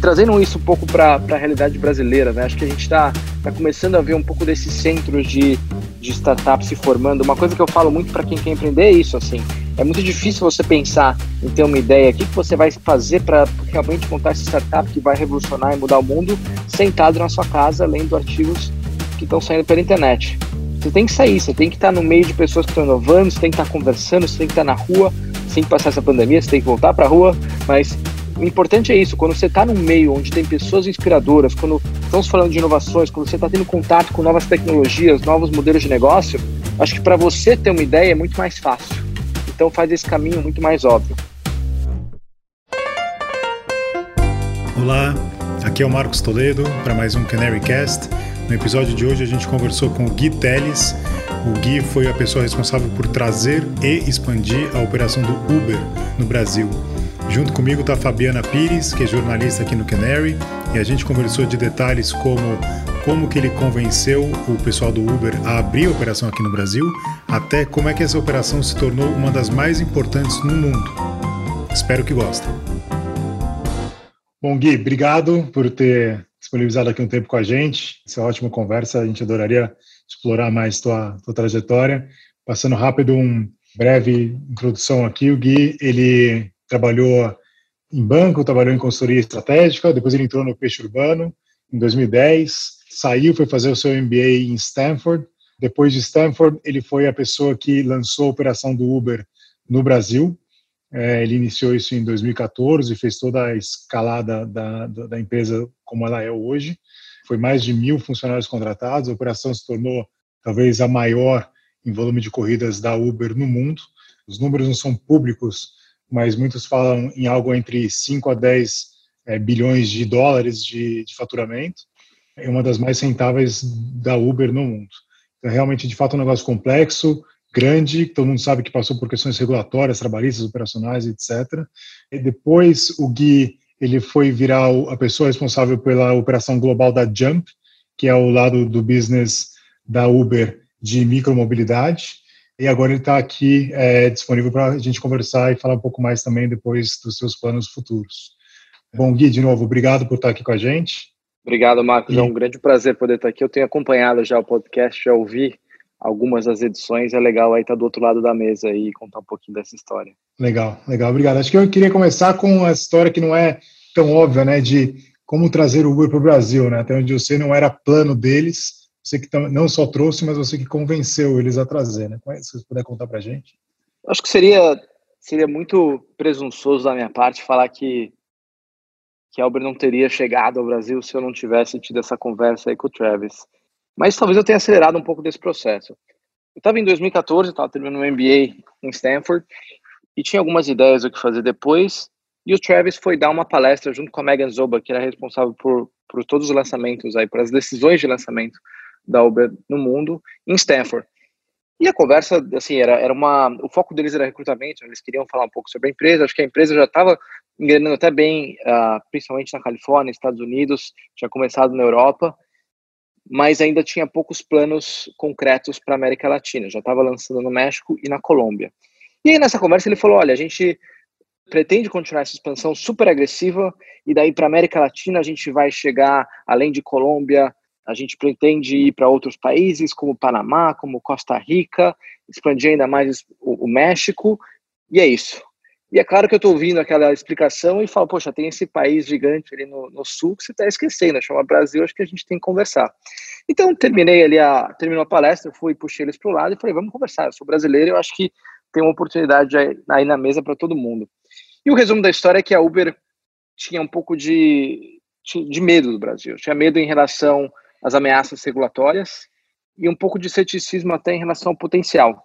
trazendo isso um pouco para a realidade brasileira, né? Acho que a gente está tá começando a ver um pouco desses centros de, de startups se formando. Uma coisa que eu falo muito para quem quer empreender é isso, assim. É muito difícil você pensar em ter uma ideia, o que, que você vai fazer para realmente montar essa startup que vai revolucionar e mudar o mundo, sentado na sua casa, lendo artigos que estão saindo pela internet. Você tem que sair, você tem que estar no meio de pessoas que estão inovando, você tem que estar conversando, você tem que estar na rua, você tem que passar essa pandemia, você tem que voltar para a rua, mas o importante é isso, quando você está num meio onde tem pessoas inspiradoras, quando estamos falando de inovações, quando você está tendo contato com novas tecnologias, novos modelos de negócio, acho que para você ter uma ideia é muito mais fácil. Então faz esse caminho muito mais óbvio. Olá, aqui é o Marcos Toledo para mais um Canary Cast. No episódio de hoje a gente conversou com o Gui Teles. O Gui foi a pessoa responsável por trazer e expandir a operação do Uber no Brasil. Junto comigo está Fabiana Pires, que é jornalista aqui no Canary, e a gente conversou de detalhes como como que ele convenceu o pessoal do Uber a abrir a operação aqui no Brasil, até como é que essa operação se tornou uma das mais importantes no mundo. Espero que gostem. Bom, Gui, obrigado por ter disponibilizado aqui um tempo com a gente. Essa é ótima conversa, a gente adoraria explorar mais tua, tua trajetória. Passando rápido, um breve introdução aqui. O Gui, ele trabalhou em banco, trabalhou em consultoria estratégica, depois ele entrou no peixe urbano em 2010, saiu, foi fazer o seu MBA em Stanford. Depois de Stanford, ele foi a pessoa que lançou a operação do Uber no Brasil. É, ele iniciou isso em 2014 e fez toda a escalada da, da, da empresa como ela é hoje. Foi mais de mil funcionários contratados. A operação se tornou talvez a maior em volume de corridas da Uber no mundo. Os números não são públicos, mas muitos falam em algo entre 5 a 10 é, bilhões de dólares de, de, faturamento. É uma das mais rentáveis da Uber no mundo. Então, realmente, de fato, é um negócio complexo, grande, todo mundo sabe que passou por questões regulatórias, trabalhistas, operacionais, etc. E depois, o Gui ele foi virar a pessoa responsável pela operação global da Jump, que é o lado do business da Uber de micromobilidade e agora ele está aqui é, disponível para a gente conversar e falar um pouco mais também depois dos seus planos futuros. Bom, Gui, de novo, obrigado por estar aqui com a gente. Obrigado, Marcos. E... É um grande prazer poder estar aqui. Eu tenho acompanhado já o podcast, já ouvi algumas das edições. É legal aí estar do outro lado da mesa e contar um pouquinho dessa história. Legal, legal, obrigado. Acho que eu queria começar com a história que não é tão óbvia, né, de como trazer o Uber para o Brasil, né? Até onde eu sei, não era plano deles, você que não só trouxe, mas você que convenceu eles a trazer, né? É, se você puder contar para a gente. Acho que seria seria muito presunçoso da minha parte falar que que a Uber não teria chegado ao Brasil se eu não tivesse tido essa conversa aí com o Travis. Mas talvez eu tenha acelerado um pouco desse processo. Eu estava em 2014, estava terminando um MBA em Stanford e tinha algumas ideias do que fazer depois. E o Travis foi dar uma palestra junto com a Megan Zoba, que era responsável por, por todos os lançamentos aí, as decisões de lançamento da Uber no mundo, em Stanford. E a conversa, assim, era, era uma. O foco deles era recrutamento, eles queriam falar um pouco sobre a empresa. Acho que a empresa já estava engrenando até bem, uh, principalmente na Califórnia, Estados Unidos, tinha começado na Europa, mas ainda tinha poucos planos concretos para a América Latina. Já estava lançando no México e na Colômbia. E aí, nessa conversa, ele falou: olha, a gente pretende continuar essa expansão super agressiva, e daí para a América Latina a gente vai chegar, além de Colômbia, a gente pretende ir para outros países, como Panamá, como Costa Rica, expandir ainda mais o, o México, e é isso. E é claro que eu estou ouvindo aquela explicação e falo, poxa, tem esse país gigante ali no, no sul que você está esquecendo, chama Brasil, acho que a gente tem que conversar. Então, terminei ali, a, terminou a palestra, fui, puxei eles para o lado e falei, vamos conversar, eu sou brasileiro, eu acho que tem uma oportunidade aí, aí na mesa para todo mundo. E o resumo da história é que a Uber tinha um pouco de, de medo do Brasil, tinha medo em relação as ameaças regulatórias e um pouco de ceticismo até em relação ao potencial.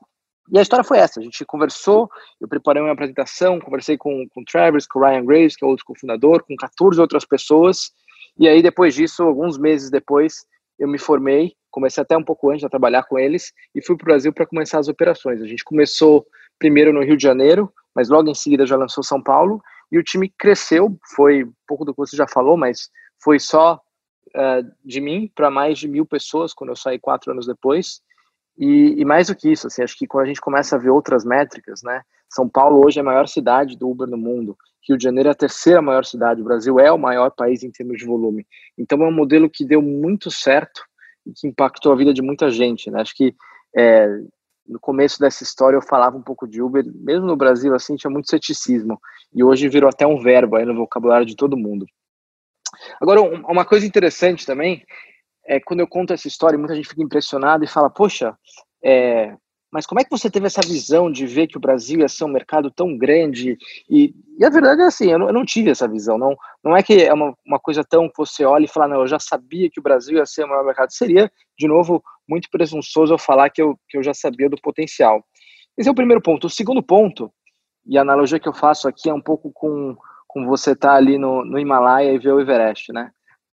E a história foi essa, a gente conversou, eu preparei uma apresentação, conversei com, com o Travis, com o Ryan Graves, que é outro cofundador, com 14 outras pessoas, e aí depois disso, alguns meses depois, eu me formei, comecei até um pouco antes a trabalhar com eles, e fui para o Brasil para começar as operações. A gente começou primeiro no Rio de Janeiro, mas logo em seguida já lançou São Paulo, e o time cresceu, foi um pouco do que você já falou, mas foi só uh, de mim para mais de mil pessoas quando eu saí quatro anos depois. E, e, mais do que isso, assim, acho que quando a gente começa a ver outras métricas, né? São Paulo hoje é a maior cidade do Uber no mundo. Rio de Janeiro é a terceira maior cidade. O Brasil é o maior país em termos de volume. Então é um modelo que deu muito certo e que impactou a vida de muita gente, né? Acho que é, no começo dessa história eu falava um pouco de Uber, mesmo no Brasil assim tinha muito ceticismo e hoje virou até um verbo aí no vocabulário de todo mundo. Agora uma coisa interessante também é, quando eu conto essa história, muita gente fica impressionada e fala, poxa, é, mas como é que você teve essa visão de ver que o Brasil ia ser um mercado tão grande? E, e a verdade é assim, eu não, eu não, tive essa visão. Não, não é que é uma, uma coisa tão que você olha e fala, não, eu já sabia que o Brasil ia ser o maior mercado. Seria, de novo, muito presunçoso eu falar que eu, que eu já sabia do potencial. Esse é o primeiro ponto. O segundo ponto, e a analogia que eu faço aqui é um pouco com, com você estar tá ali no, no Himalaia e ver o Everest, né?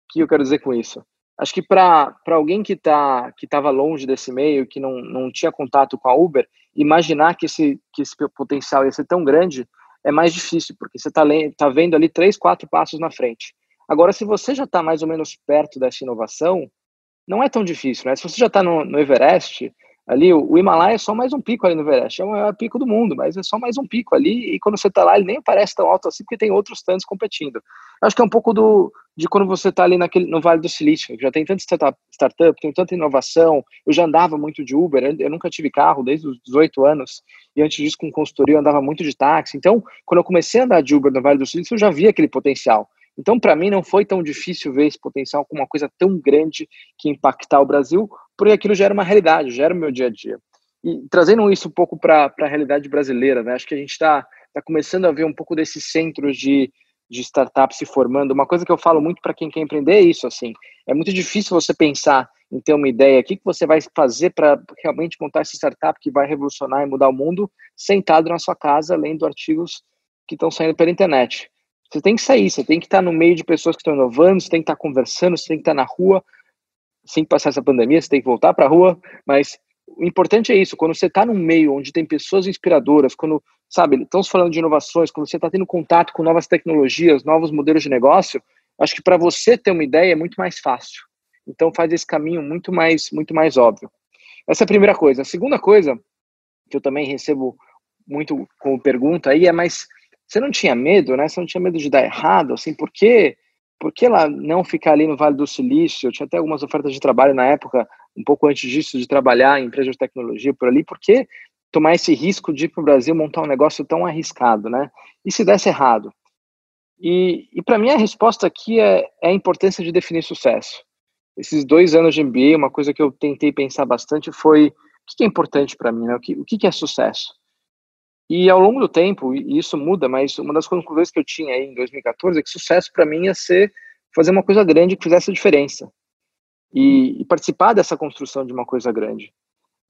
O que eu quero dizer com isso? Acho que para alguém que tá, estava longe desse meio, que não, não tinha contato com a Uber, imaginar que esse, que esse potencial ia ser tão grande é mais difícil, porque você está tá vendo ali três, quatro passos na frente. Agora, se você já está mais ou menos perto dessa inovação, não é tão difícil, né? Se você já está no, no Everest, ali o, Himalaia é só mais um pico ali no Everest, é o maior pico do mundo, mas é só mais um pico ali, e quando você está lá, ele nem parece tão alto assim, porque tem outros tantos competindo. Acho que é um pouco do, de quando você está ali naquele, no Vale do Silício, já tem tanta startup, tem tanta inovação, eu já andava muito de Uber, eu nunca tive carro desde os 18 anos, e antes disso com consultoria eu andava muito de táxi, então quando eu comecei a andar de Uber no Vale do Silício, eu já via aquele potencial. Então, para mim, não foi tão difícil ver esse potencial como uma coisa tão grande que impactar o Brasil, porque aquilo já era uma realidade, já era o meu dia a dia. E trazendo isso um pouco para a realidade brasileira, né? acho que a gente está tá começando a ver um pouco desses centros de, de startups se formando. Uma coisa que eu falo muito para quem quer empreender é isso, assim, é muito difícil você pensar em ter uma ideia, o que, que você vai fazer para realmente montar essa startup que vai revolucionar e mudar o mundo, sentado na sua casa, lendo artigos que estão saindo pela internet. Você tem que sair, você tem que estar no meio de pessoas que estão inovando, você tem que estar conversando, você tem que estar na rua, sem passar essa pandemia, você tem que voltar para a rua, mas o importante é isso, quando você está num meio onde tem pessoas inspiradoras, quando, sabe, estamos falando de inovações, quando você está tendo contato com novas tecnologias, novos modelos de negócio, acho que para você ter uma ideia é muito mais fácil. Então faz esse caminho muito mais, muito mais óbvio. Essa é a primeira coisa. A segunda coisa, que eu também recebo muito como pergunta aí, é mais você não tinha medo, né? Você não tinha medo de dar errado, assim, por quê? Por que lá não ficar ali no Vale do Silício? Eu tinha até algumas ofertas de trabalho na época, um pouco antes disso, de trabalhar em empresas de tecnologia por ali. Por que tomar esse risco de ir para o Brasil montar um negócio tão arriscado, né? E se desse errado? E, e para mim a resposta aqui é, é a importância de definir sucesso. Esses dois anos de MBA, uma coisa que eu tentei pensar bastante foi o que é importante para mim, né? O que, o que é sucesso? E ao longo do tempo, e isso muda, mas uma das conclusões que eu tinha aí em 2014 é que sucesso para mim ia ser fazer uma coisa grande que fizesse a diferença. E, e, participar dessa construção de uma coisa grande.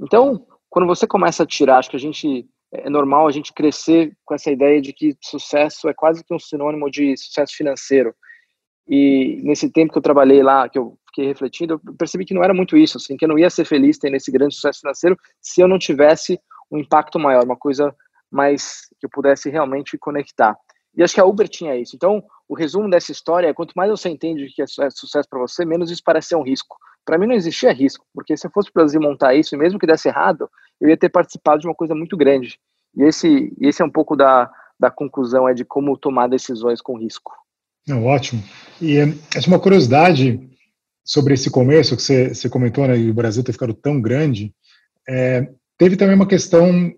Então, quando você começa a tirar, acho que a gente é normal a gente crescer com essa ideia de que sucesso é quase que um sinônimo de sucesso financeiro. E nesse tempo que eu trabalhei lá, que eu fiquei refletindo, eu percebi que não era muito isso, assim, que eu não ia ser feliz tendo esse grande sucesso financeiro se eu não tivesse um impacto maior, uma coisa mas que eu pudesse realmente conectar. E acho que a Uber tinha isso. Então, o resumo dessa história é: quanto mais você entende que é, é sucesso para você, menos isso parece ser um risco. Para mim, não existia risco, porque se eu fosse para o Brasil montar isso, e mesmo que desse errado, eu ia ter participado de uma coisa muito grande. E esse, esse é um pouco da, da conclusão é de como tomar decisões com risco. Não, ótimo. E essa é uma curiosidade sobre esse começo que você, você comentou, né, e o Brasil ter ficado tão grande. É, teve também uma questão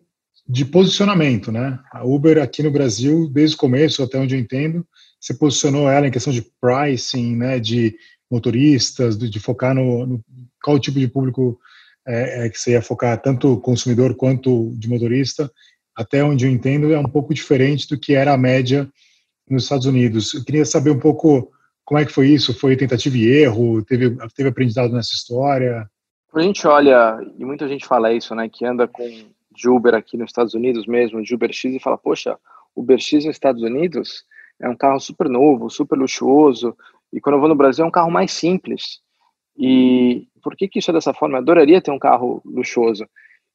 de posicionamento, né? A Uber aqui no Brasil, desde o começo, até onde eu entendo, você posicionou ela em questão de pricing, né? De motoristas, de, de focar no, no, qual tipo de público é, é, que você ia focar, tanto consumidor quanto de motorista. Até onde eu entendo, é um pouco diferente do que era a média nos Estados Unidos. Eu queria saber um pouco como é que foi isso. Foi tentativa e erro? Teve teve aprendizado nessa história? A gente olha e muita gente fala isso, né? Que anda com de Uber aqui nos Estados Unidos mesmo, de Uber X, e fala, poxa, Uber X nos Estados Unidos é um carro super novo, super luxuoso, e quando eu vou no Brasil é um carro mais simples. E por que, que isso é dessa forma? Eu adoraria ter um carro luxuoso.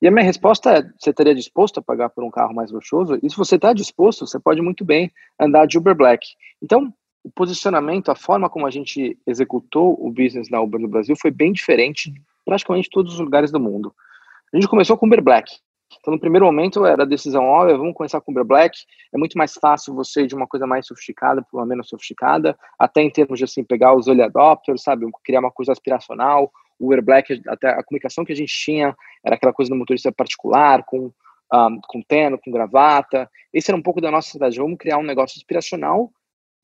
E a minha resposta é: você estaria disposto a pagar por um carro mais luxuoso? E se você está disposto, você pode muito bem andar de Uber Black. Então, o posicionamento, a forma como a gente executou o business na Uber no Brasil foi bem diferente de praticamente todos os lugares do mundo. A gente começou com Uber Black. Então, no primeiro momento, era a decisão, óbvia, vamos começar com Uber Black. É muito mais fácil você ir de uma coisa mais sofisticada para uma menos sofisticada, até em termos de, assim, pegar os early adopters, sabe? Criar uma coisa aspiracional. O Uber Black, até a comunicação que a gente tinha era aquela coisa do motorista particular, com, um, com terno, com gravata. Esse era um pouco da nossa estratégia. Vamos criar um negócio inspiracional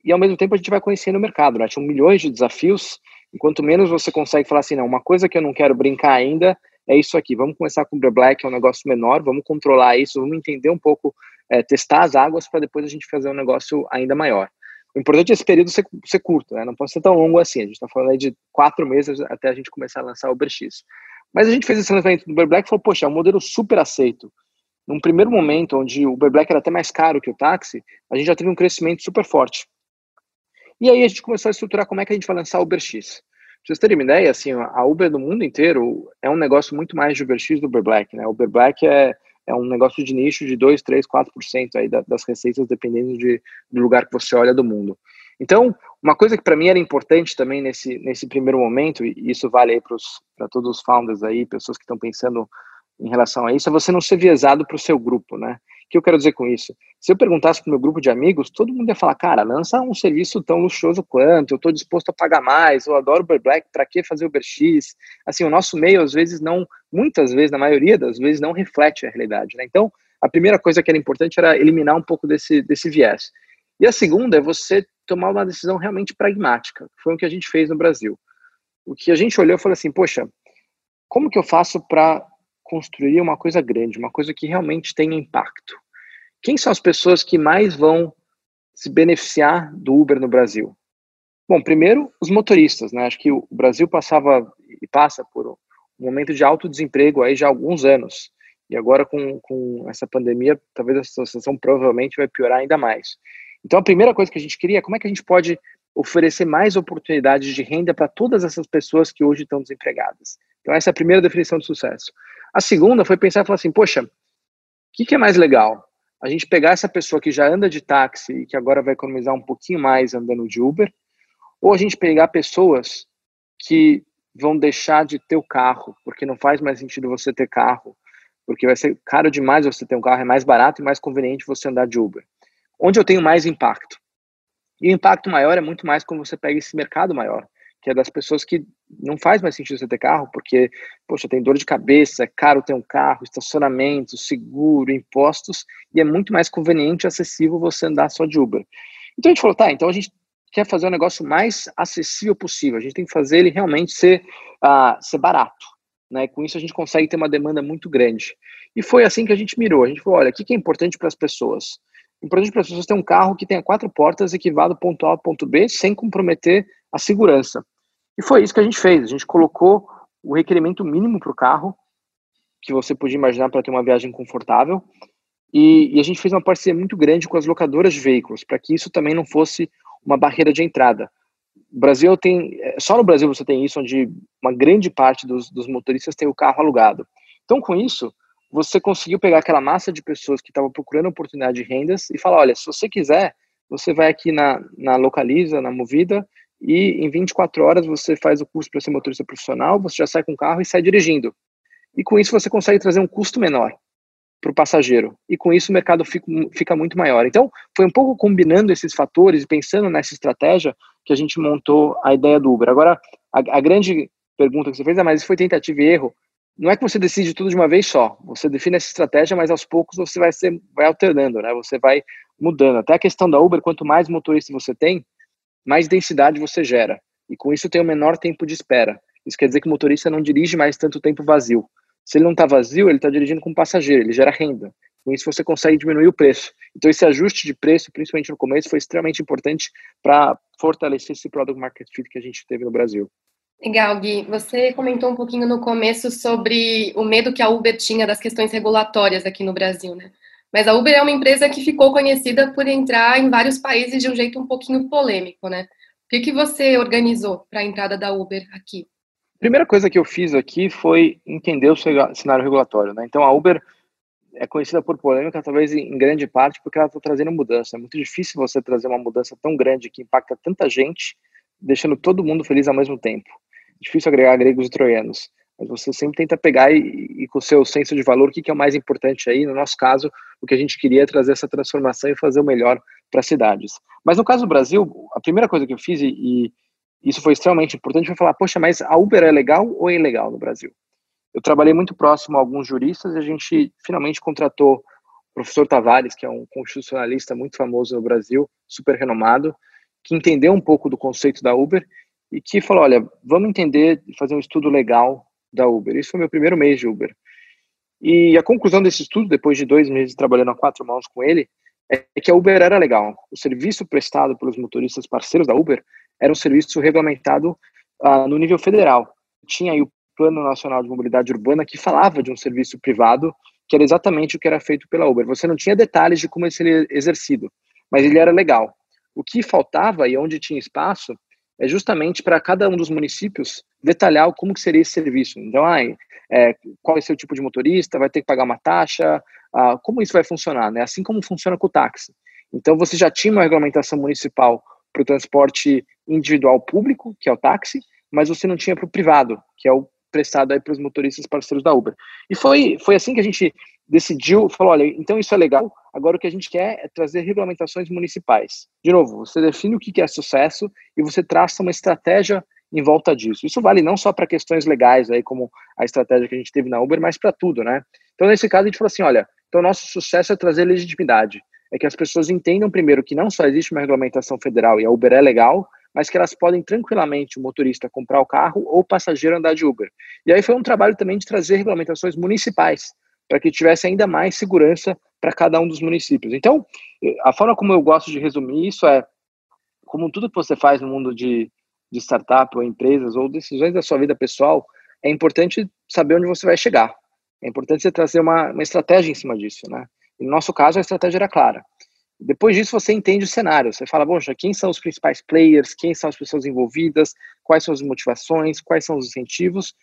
e, ao mesmo tempo, a gente vai conhecendo o mercado. Né? Tinha milhões de desafios, Enquanto menos você consegue falar assim, não, uma coisa que eu não quero brincar ainda é isso aqui. Vamos começar com o Uber Black, é um negócio menor, vamos controlar isso, vamos entender um pouco, é, testar as águas para depois a gente fazer um negócio ainda maior. O importante é esse período ser, ser curto, né? não pode ser tão longo assim. A gente está falando aí de quatro meses até a gente começar a lançar o UberX. Mas a gente fez esse lançamento do Uber Black e falou, poxa, é um modelo super aceito. Num primeiro momento, onde o Uber Black era até mais caro que o táxi, a gente já teve um crescimento super forte. E aí a gente começou a estruturar como é que a gente vai lançar o UberX. Pra vocês terem uma ideia, assim, a Uber no mundo inteiro é um negócio muito mais de UberX do Uber Black, né? Uber Black é, é um negócio de nicho de 2, 3, 4% aí das receitas, dependendo de, do lugar que você olha do mundo. Então, uma coisa que para mim era importante também nesse, nesse primeiro momento, e isso vale aí para todos os founders aí, pessoas que estão pensando em relação a isso, é você não ser viesado para o seu grupo, né? Que eu quero dizer com isso? Se eu perguntasse para o meu grupo de amigos, todo mundo ia falar, cara, lança um serviço tão luxuoso quanto, eu estou disposto a pagar mais, eu adoro Uber Black, para que fazer Uber X? Assim, o nosso meio, às vezes, não, muitas vezes, na maioria das vezes, não reflete a realidade, né? Então, a primeira coisa que era importante era eliminar um pouco desse, desse viés. E a segunda é você tomar uma decisão realmente pragmática, foi o que a gente fez no Brasil. O que a gente olhou e falou assim, poxa, como que eu faço para construir uma coisa grande, uma coisa que realmente tenha impacto. Quem são as pessoas que mais vão se beneficiar do Uber no Brasil? Bom, primeiro, os motoristas, né? Acho que o Brasil passava e passa por um momento de alto desemprego aí já há alguns anos. E agora, com, com essa pandemia, talvez a situação provavelmente vai piorar ainda mais. Então, a primeira coisa que a gente queria é como é que a gente pode oferecer mais oportunidades de renda para todas essas pessoas que hoje estão desempregadas. Então, essa é a primeira definição de sucesso. A segunda foi pensar e falar assim, poxa, o que, que é mais legal? A gente pegar essa pessoa que já anda de táxi e que agora vai economizar um pouquinho mais andando de Uber, ou a gente pegar pessoas que vão deixar de ter o carro, porque não faz mais sentido você ter carro, porque vai ser caro demais você ter um carro, é mais barato e mais conveniente você andar de Uber. Onde eu tenho mais impacto? E o impacto maior é muito mais quando você pega esse mercado maior que é das pessoas que não faz mais sentido você ter carro, porque, poxa, tem dor de cabeça, é caro ter um carro, estacionamento, seguro, impostos, e é muito mais conveniente e acessível você andar só de Uber. Então a gente falou, tá, então a gente quer fazer o um negócio mais acessível possível, a gente tem que fazer ele realmente ser, uh, ser barato, né? Com isso a gente consegue ter uma demanda muito grande. E foi assim que a gente mirou, a gente falou, olha, o que é importante para as pessoas? Importante para as pessoas ter um carro que tenha quatro portas e que vá do ponto A ao ponto B sem comprometer a segurança. E foi isso que a gente fez. A gente colocou o requerimento mínimo para o carro que você podia imaginar para ter uma viagem confortável. E, e, a gente fez uma parceria muito grande com as locadoras de veículos, para que isso também não fosse uma barreira de entrada. O Brasil tem, só no Brasil você tem isso, onde uma grande parte dos, dos motoristas tem o carro alugado. Então, com isso, você conseguiu pegar aquela massa de pessoas que estavam procurando oportunidade de rendas e falar: olha, se você quiser, você vai aqui na, na Localiza, na Movida, e em 24 horas você faz o curso para ser motorista profissional, você já sai com o carro e sai dirigindo. E com isso você consegue trazer um custo menor para o passageiro. E com isso o mercado fica, fica muito maior. Então, foi um pouco combinando esses fatores e pensando nessa estratégia que a gente montou a ideia do Uber. Agora, a, a grande pergunta que você fez é, mas isso foi tentativa e erro? Não é que você decide tudo de uma vez só. Você define essa estratégia, mas aos poucos você vai, ser, vai alternando, né? Você vai mudando. Até a questão da Uber, quanto mais motoristas você tem, mais densidade você gera. E com isso tem o um menor tempo de espera. Isso quer dizer que o motorista não dirige mais tanto tempo vazio. Se ele não está vazio, ele está dirigindo com passageiro, ele gera renda. Com isso você consegue diminuir o preço. Então esse ajuste de preço, principalmente no começo, foi extremamente importante para fortalecer esse product market fit que a gente teve no Brasil. Legal, Gui. Você comentou um pouquinho no começo sobre o medo que a Uber tinha das questões regulatórias aqui no Brasil, né? Mas a Uber é uma empresa que ficou conhecida por entrar em vários países de um jeito um pouquinho polêmico, né? O que, que você organizou para a entrada da Uber aqui? Primeira coisa que eu fiz aqui foi entender o cenário regulatório, né? Então a Uber é conhecida por polêmica, talvez em grande parte porque ela está trazendo mudança. É muito difícil você trazer uma mudança tão grande que impacta tanta gente, deixando todo mundo feliz ao mesmo tempo. Difícil agregar gregos e troianos. Mas você sempre tenta pegar e, e com o seu senso de valor, o que, que é o mais importante aí. No nosso caso, o que a gente queria é trazer essa transformação e fazer o melhor para as cidades. Mas no caso do Brasil, a primeira coisa que eu fiz, e, isso foi extremamente importante, foi falar, poxa, mas a Uber é legal ou é ilegal no Brasil? Eu trabalhei muito próximo a alguns juristas e a gente finalmente contratou o professor Tavares, que é um constitucionalista muito famoso no Brasil, super renomado, que entendeu um pouco do conceito da Uber e que falou, olha, vamos entender e fazer um estudo legal da Uber. Isso foi meu primeiro mês de Uber. E a conclusão desse estudo, depois de dois meses trabalhando a quatro mãos com ele, é que a Uber era legal. O serviço prestado pelos motoristas parceiros da Uber era um serviço regulamentado uh, no nível federal. Tinha aí o Plano Nacional de Mobilidade Urbana que falava de um serviço privado que era exatamente o que era feito pela Uber. Você não tinha detalhes de como ele seria exercido, mas ele era legal. O que faltava e onde tinha espaço é justamente para cada um dos municípios detalhar como que seria esse serviço. Então, ah, é, qual é o seu tipo de motorista, vai ter que pagar uma taxa, ah, como isso vai funcionar, né? Assim como funciona com o táxi. Então, você já tinha uma regulamentação municipal para o transporte individual público, que é o táxi, mas você não tinha para o privado, que é o prestado aí para os motoristas parceiros da Uber. E foi, foi assim que a gente decidiu, falou, olha, então isso é legal, agora o que a gente quer é trazer regulamentações municipais. De novo, você define o que é sucesso e você traça uma estratégia em volta disso. Isso vale não só para questões legais, aí como a estratégia que a gente teve na Uber, mas para tudo, né? Então, nesse caso, a gente falou assim, olha, então nosso sucesso é trazer legitimidade, é que as pessoas entendam primeiro que não só existe uma regulamentação federal e a Uber é legal, mas que elas podem tranquilamente o motorista comprar o carro ou o passageiro andar de Uber. E aí foi um trabalho também de trazer regulamentações municipais, para que tivesse ainda mais segurança para cada um dos municípios. Então, a forma como eu gosto de resumir isso é, como tudo que você faz no mundo de, de startup ou empresas ou decisões da sua vida pessoal, é importante saber onde você vai chegar. É importante você trazer uma, uma estratégia em cima disso, né? No nosso caso, a estratégia era clara. Depois disso, você entende o cenário. Você fala, poxa, quem são os principais players, quem são as pessoas envolvidas, quais são as motivações, quais são os incentivos,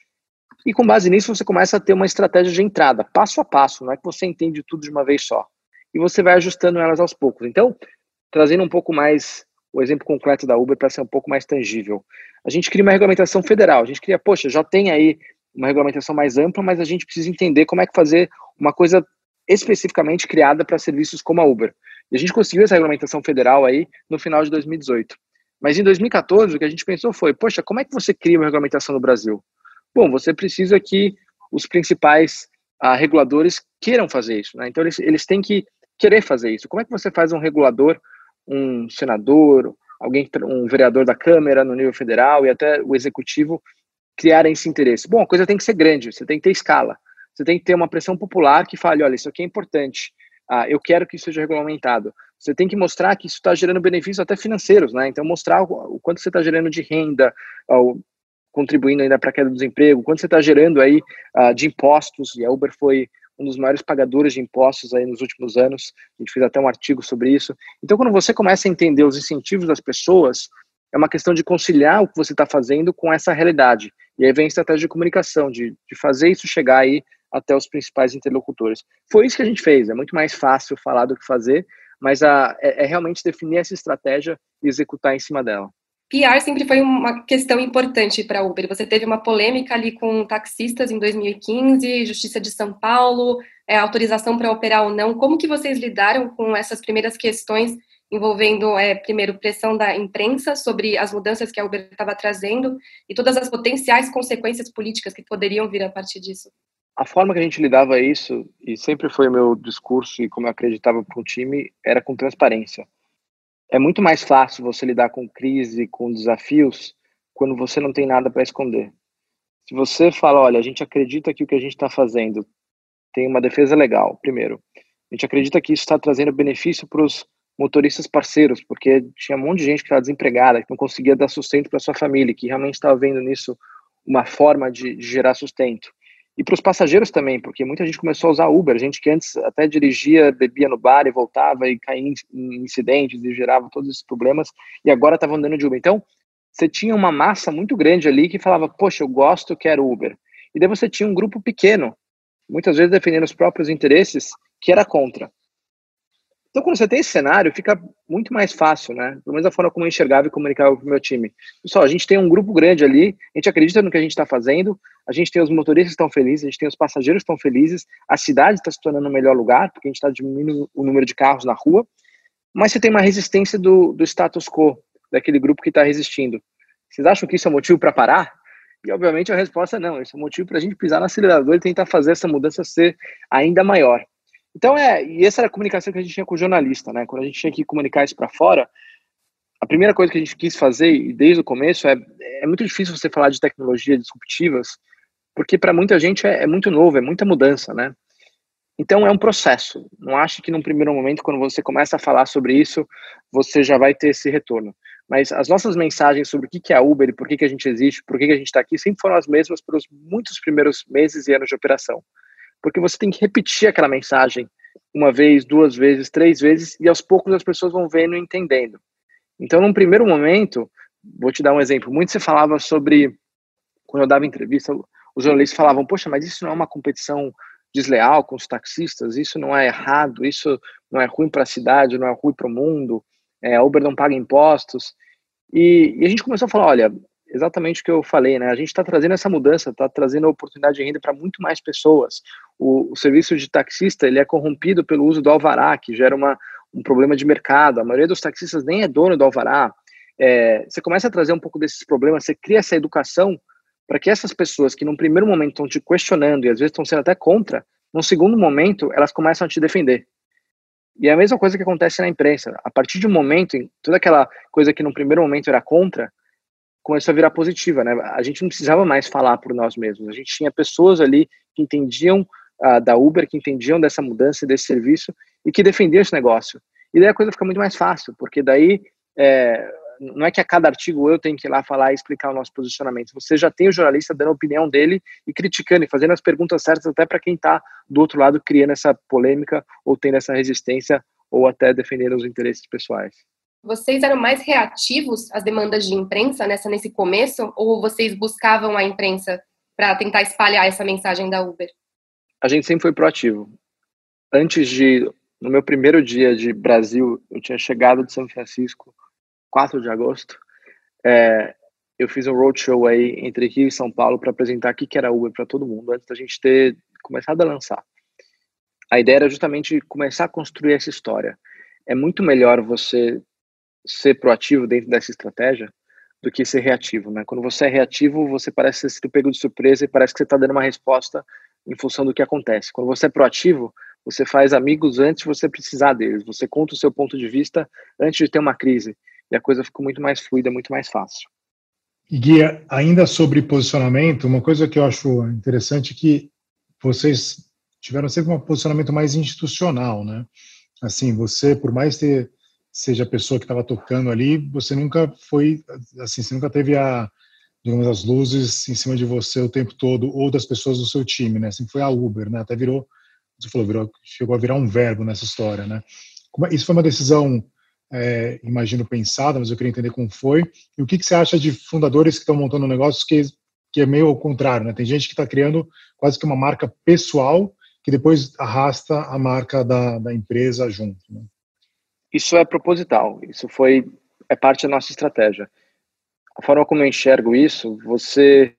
e com base nisso, você começa a ter uma estratégia de entrada, passo a passo, não é que você entende tudo de uma vez só. E você vai ajustando elas aos poucos. Então, trazendo um pouco mais o exemplo concreto da Uber para ser um pouco mais tangível. A gente cria uma regulamentação federal. A gente cria, poxa, já tem aí uma regulamentação mais ampla, mas a gente precisa entender como é que fazer uma coisa especificamente criada para serviços como a Uber. E a gente conseguiu essa regulamentação federal aí no final de 2018. Mas em 2014, o que a gente pensou foi, poxa, como é que você cria uma regulamentação no Brasil? Bom, você precisa que os principais ah, reguladores queiram fazer isso, né? Então eles, eles têm que querer fazer isso. Como é que você faz um regulador, um senador, alguém, um vereador da Câmara no nível federal e até o executivo criarem esse interesse? Bom, a coisa tem que ser grande, você tem que ter escala, você tem que ter uma pressão popular que fale, olha, isso aqui é importante, ah, eu quero que isso seja regulamentado. Você tem que mostrar que isso está gerando benefícios até financeiros, né? Então mostrar o, quanto você está gerando de renda, contribuindo ainda para a queda do desemprego, quanto você está gerando aí uh, de impostos, e a Uber foi um dos maiores pagadores de impostos aí nos últimos anos, a gente fez até um artigo sobre isso. Então, quando você começa a entender os incentivos das pessoas, é uma questão de conciliar o que você está fazendo com essa realidade. E aí vem a estratégia de comunicação, de, de fazer isso chegar aí até os principais interlocutores. Foi isso que a gente fez, é muito mais fácil falar do que fazer, mas a, é, é realmente definir essa estratégia e executar em cima dela. PR sempre foi uma questão importante para a Uber. Você teve uma polêmica ali com taxistas em 2015, Justiça de São Paulo, é, autorização para operar ou não. Como que vocês lidaram com essas primeiras questões envolvendo, é, primeiro, pressão da imprensa sobre as mudanças que a Uber estava trazendo e todas as potenciais consequências políticas que poderiam vir a partir disso? A forma que a gente lidava isso, e sempre foi o meu discurso e como eu acreditava para o time, era com transparência é muito mais fácil você lidar com crise, com desafios, quando você não tem nada para esconder. Se você fala, olha, a gente acredita que o que a gente está fazendo tem uma defesa legal, primeiro. A gente acredita que isso está trazendo benefício para os motoristas parceiros, porque tinha um monte de gente que estava desempregada, que não conseguia dar sustento para sua família, que realmente estava vendo nisso uma forma de, de gerar sustento. E para os passageiros também, porque muita gente começou a usar Uber, gente que antes até dirigia, bebia no bar e voltava e caía em incidentes e gerava todos esses problemas, e agora estava andando de Uber. Então, você tinha uma massa muito grande ali que falava, poxa, eu gosto, quero Uber. E daí você tinha um grupo pequeno, muitas vezes defendendo os próprios interesses, que era contra. Então, quando você tem esse cenário, fica muito mais fácil, né? Pelo menos a forma como eu enxergava e comunicava com o meu time. Pessoal, a gente tem um grupo grande ali, a gente acredita no que a gente está fazendo, a gente tem os motoristas que estão felizes, a gente tem os passageiros que estão felizes, a cidade está se tornando um melhor lugar, porque a gente está diminuindo o número de carros na rua, mas você tem uma resistência do, do status quo, daquele grupo que está resistindo. Vocês acham que isso é motivo para parar? E, obviamente, a resposta é não. Isso é motivo para a gente pisar no acelerador e tentar fazer essa mudança ser ainda maior. Então, é, e essa era a comunicação que a gente tinha com o jornalista, né? Quando a gente tinha que comunicar isso para fora, a primeira coisa que a gente quis fazer, e desde o começo, é, é muito difícil você falar de tecnologias disruptivas, porque para muita gente é, é, muito novo, é muita mudança, né? Então, é um processo. Não acho que num primeiro momento, quando você começa a falar sobre isso, você já vai ter esse retorno. Mas as nossas mensagens sobre o que é a Uber por que, a gente existe, por que, a gente está aqui, sempre foram as mesmas para os muitos primeiros meses e anos de operação porque você tem que repetir aquela mensagem uma vez, duas vezes, três vezes, e aos poucos as pessoas vão vendo e entendendo. Então, num primeiro momento, vou te dar um exemplo. Muito se falava sobre, quando eu dava entrevista, os jornalistas falavam: Poxa, mas isso não é uma competição desleal com os taxistas, isso não é errado, isso não é ruim para a cidade, não é ruim para o mundo, é, Uber não paga impostos. E, e, a gente começou a falar: olha, exatamente o que eu falei, né? A gente está trazendo essa mudança, está trazendo a oportunidade de renda para muito mais pessoas. O, o, serviço de taxista ele é corrompido pelo uso do alvará, que gera uma, um problema de mercado. A maioria dos taxistas nem é dono do alvará. É, você começa a trazer um pouco desses problemas, você cria essa educação para que essas pessoas que num primeiro momento estão te questionando e às vezes estão sendo até contra, num segundo momento elas começam a te defender. E é a mesma coisa que acontece na imprensa. A partir de um momento, toda aquela coisa que no primeiro momento era contra, começou a virar positiva, né? A gente não precisava mais falar por nós mesmos. A gente tinha pessoas ali que entendiam uh, da Uber, que entendiam dessa mudança desse serviço e que defendiam esse negócio. E daí a coisa fica muito mais fácil, porque daí é, não é que a cada artigo eu tenho que ir lá falar e explicar o nosso posicionamento. Você já tem o jornalista dando a opinião dele e criticando e fazendo as perguntas certas até para quem está do outro lado criando essa polêmica ou tendo essa resistência ou até defendendo os interesses pessoais vocês eram mais reativos às demandas de imprensa nessa nesse começo ou vocês buscavam a imprensa para tentar espalhar essa mensagem da Uber? A gente sempre foi proativo. Antes de no meu primeiro dia de Brasil, eu tinha chegado de São Francisco, 4 de agosto. É, eu fiz um roadshow aí entre Rio e São Paulo para apresentar o que era Uber para todo mundo, antes da gente ter começado a lançar. A ideia era justamente começar a construir essa história. É muito melhor você ser proativo dentro dessa estratégia do que ser reativo, né? Quando você é reativo, você parece ser sido pego de surpresa e parece que você está dando uma resposta em função do que acontece. Quando você é proativo, você faz amigos antes de você precisar deles. Você conta o seu ponto de vista antes de ter uma crise. E a coisa fica muito mais fluida, muito mais fácil. E Guia, ainda sobre posicionamento, uma coisa que eu acho interessante é que vocês tiveram sempre um posicionamento mais institucional, né? Assim, você, por mais ter seja a pessoa que estava tocando ali, você nunca foi, assim, você nunca teve a, digamos, as luzes em cima de você o tempo todo, ou das pessoas do seu time, né? Sempre foi a Uber, né? Até virou, você falou, virou, chegou a virar um verbo nessa história, né? É, isso foi uma decisão, é, imagino, pensada, mas eu queria entender como foi. E o que, que você acha de fundadores que estão montando negócios que, que é meio ao contrário, né? Tem gente que está criando quase que uma marca pessoal que depois arrasta a marca da, da empresa junto, né? Isso é proposital, isso foi é parte da nossa estratégia. A forma como eu enxergo isso, você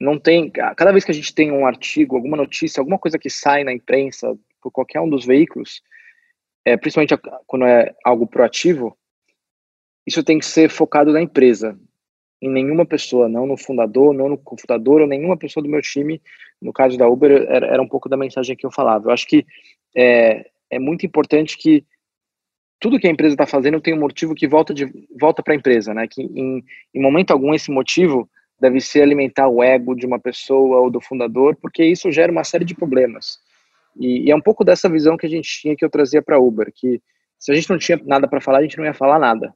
não tem, cada vez que a gente tem um artigo, alguma notícia, alguma coisa que sai na imprensa por qualquer um dos veículos, é, principalmente quando é algo proativo, isso tem que ser focado na empresa, em nenhuma pessoa, não no fundador, não no cofundador ou nenhuma pessoa do meu time. No caso da Uber, era, era um pouco da mensagem que eu falava. Eu acho que é, é muito importante que tudo que a empresa está fazendo tem um motivo que volta de volta para a empresa, né? Que em, em momento algum esse motivo deve ser alimentar o ego de uma pessoa ou do fundador, porque isso gera uma série de problemas. E, e é um pouco dessa visão que a gente tinha que eu trazia para Uber, que se a gente não tinha nada para falar, a gente não ia falar nada.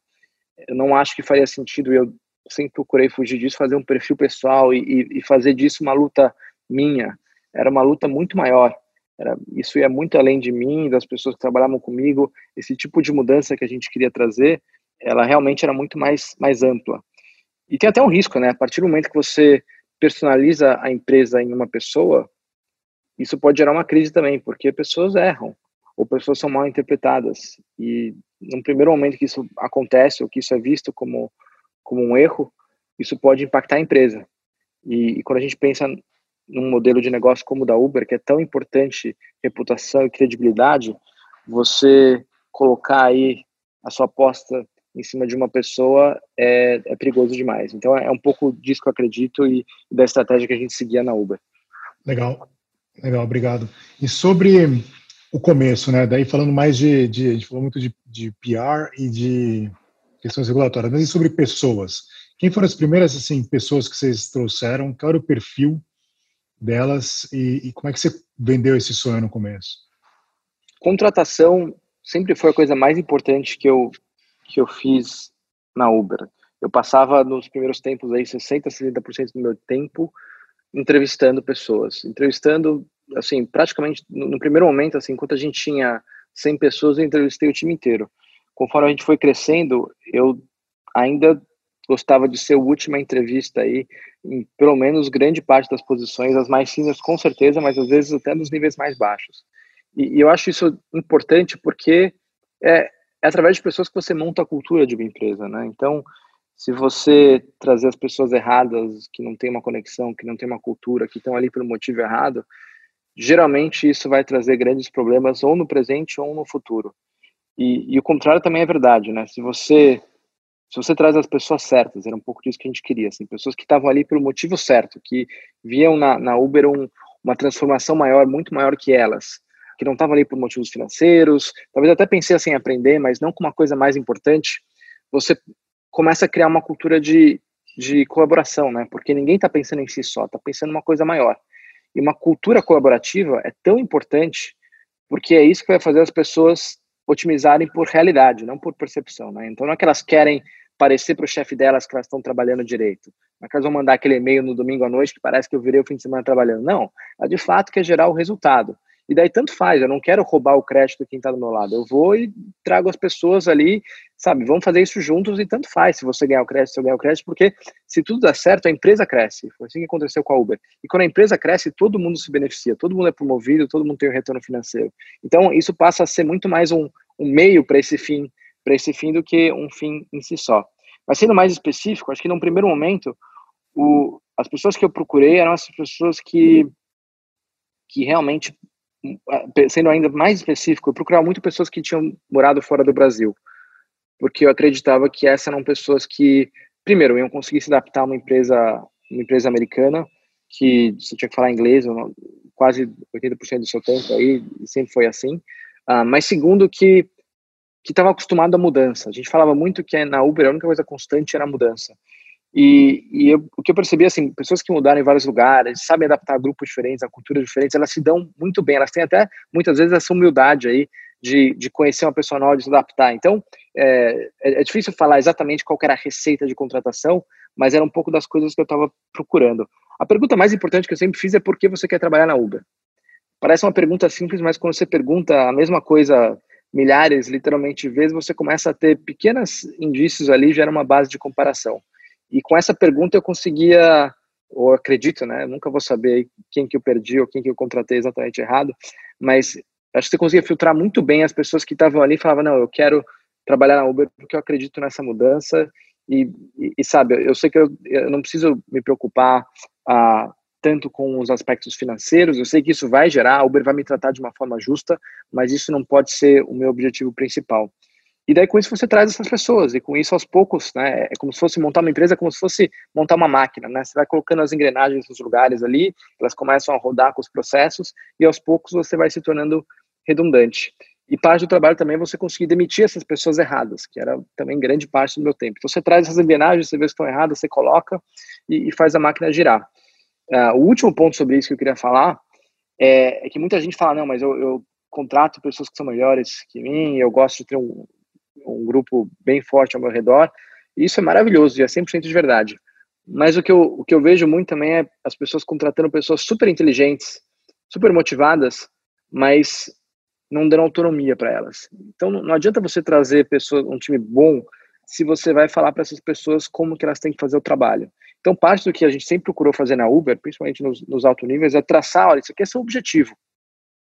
Eu não acho que faria sentido, eu sempre procurei fugir disso, fazer um perfil pessoal e, e fazer disso uma luta minha. Era uma luta muito maior. Era, isso ia muito além de mim, das pessoas que trabalhavam comigo. Esse tipo de mudança que a gente queria trazer, ela realmente era muito mais, mais ampla. E tem até um risco, né? A partir do momento que você personaliza a empresa em uma pessoa, isso pode gerar uma crise também, porque pessoas erram. ou pessoas são mal interpretadas. E no primeiro momento que isso acontece, ou que isso é visto como, como um erro, isso pode impactar a empresa. E, e quando a gente pensa num modelo de negócio como o da Uber, que é tão importante reputação e credibilidade, você colocar aí a sua aposta em cima de uma pessoa é, é perigoso demais. Então é um pouco disso que eu acredito e da estratégia que a gente seguia na Uber. Legal, legal, obrigado. E sobre o começo, né? Daí falando mais de, de a gente falou muito de, de PR e de questões regulatórias, mas e sobre pessoas? Quem foram as primeiras assim pessoas que vocês trouxeram? Qual era o perfil delas e, e como é que você vendeu esse sonho no começo? Contratação sempre foi a coisa mais importante que eu que eu fiz na Uber. Eu passava nos primeiros tempos aí 60, 70% do meu tempo entrevistando pessoas, entrevistando assim, praticamente no, no, primeiro momento assim, enquanto a gente tinha 100 pessoas, eu entrevistei o time inteiro. Conforme a gente foi crescendo, eu ainda gostava de ser a última entrevista aí, em pelo menos grande parte das posições, as mais seniors com certeza, mas às vezes até nos níveis mais baixos. E, e eu acho isso importante porque é, é através de pessoas que você monta a cultura de uma empresa, né? Então, se você trazer as pessoas erradas, que não tem uma conexão, que não tem uma cultura, que estão ali pelo motivo errado, geralmente isso vai trazer grandes problemas ou no presente ou no futuro. E, e o contrário também é verdade, né? Se você se você traz as pessoas certas, era um pouco disso que a gente queria, assim, pessoas que estavam ali pelo motivo certo, que viam na, na Uber um, uma transformação maior, muito maior que elas, que não estavam ali por motivos financeiros, talvez até pensei assim em aprender, mas não com uma coisa mais importante, você começa a criar uma cultura de, de colaboração, né? Porque ninguém está pensando em si só, está pensando em uma coisa maior. E uma cultura colaborativa é tão importante porque é isso que vai fazer as pessoas otimizarem por realidade, não por percepção, né? Então não é que elas querem parecer para o chefe delas que elas estão trabalhando direito. É que elas vão mandar aquele e-mail no domingo à noite que parece que eu virei o fim de semana trabalhando. Não, ela de fato quer gerar o resultado. E daí tanto faz, eu não quero roubar o crédito de quem está do meu lado. Eu vou e trago as pessoas ali, sabe? Vamos fazer isso juntos e tanto faz se você ganhar o crédito, se eu ganhar o crédito, porque se tudo dá certo, a empresa cresce. Foi assim que aconteceu com a Uber. E quando a empresa cresce, todo mundo se beneficia, todo mundo é promovido, todo mundo tem um retorno financeiro. Então, isso passa a ser muito mais um, um meio para esse fim, para esse fim do que um fim em si só. Mas sendo mais específico, acho que num primeiro momento, o, as pessoas que eu procurei eram as pessoas que que realmente sendo ainda mais específico, eu procurava muito pessoas que tinham morado fora do Brasil, porque eu acreditava que essas eram pessoas que, primeiro, iam conseguir se adaptar a uma empresa, uma empresa americana, que você tinha que falar inglês quase 80% do seu tempo aí, sempre foi assim, uh, mas segundo, que que estava acostumado à mudança. A gente falava muito que na Uber a única coisa constante era a mudança. E, e eu, o que eu percebi, assim, pessoas que mudaram em vários lugares, sabem adaptar a grupos diferentes, a culturas diferentes, elas se dão muito bem, elas têm até, muitas vezes, essa humildade aí de, de conhecer uma pessoa nova, de se adaptar. Então, é, é, é difícil falar exatamente qual era a receita de contratação, mas era um pouco das coisas que eu estava procurando. A pergunta mais importante que eu sempre fiz é por que você quer trabalhar na Uber? Parece uma pergunta simples, mas quando você pergunta a mesma coisa milhares, literalmente, vezes, você começa a ter pequenos indícios ali, gera uma base de comparação. E com essa pergunta eu conseguia, ou acredito, né? Nunca vou saber quem que eu perdi ou quem que eu contratei exatamente errado, mas acho que você conseguia filtrar muito bem as pessoas que estavam ali e falavam, não, eu quero trabalhar na Uber porque eu acredito nessa mudança e, e, e sabe, eu sei que eu, eu, não preciso me preocupar ah, tanto com os aspectos financeiros, eu sei que isso vai gerar, a Uber vai me tratar de uma forma justa, mas isso não pode ser o meu objetivo principal. E daí com isso você traz essas pessoas, e com isso aos poucos, né, é como se fosse montar uma empresa, é como se fosse montar uma máquina, né, você vai colocando as engrenagens nos lugares ali, elas começam a rodar com os processos, e aos poucos você vai se tornando redundante. E parte do trabalho também é você conseguir demitir essas pessoas erradas, que era também grande parte do meu tempo. Então você traz essas engrenagens, você vê se estão erradas, você coloca e, e faz a máquina girar. Uh, o último ponto sobre isso que eu queria falar é, é que muita gente fala, não, mas eu, eu contrato pessoas que são melhores que mim, eu gosto de ter um, um grupo bem forte ao meu redor. E isso é maravilhoso e é 100% de verdade. Mas o que, eu, o que eu vejo muito também é as pessoas contratando pessoas super inteligentes, super motivadas, mas não dando autonomia para elas. Então não adianta você trazer pessoas, um time bom se você vai falar para essas pessoas como que elas têm que fazer o trabalho. Então parte do que a gente sempre procurou fazer na Uber, principalmente nos, nos altos níveis, é traçar, olha, isso aqui é seu objetivo.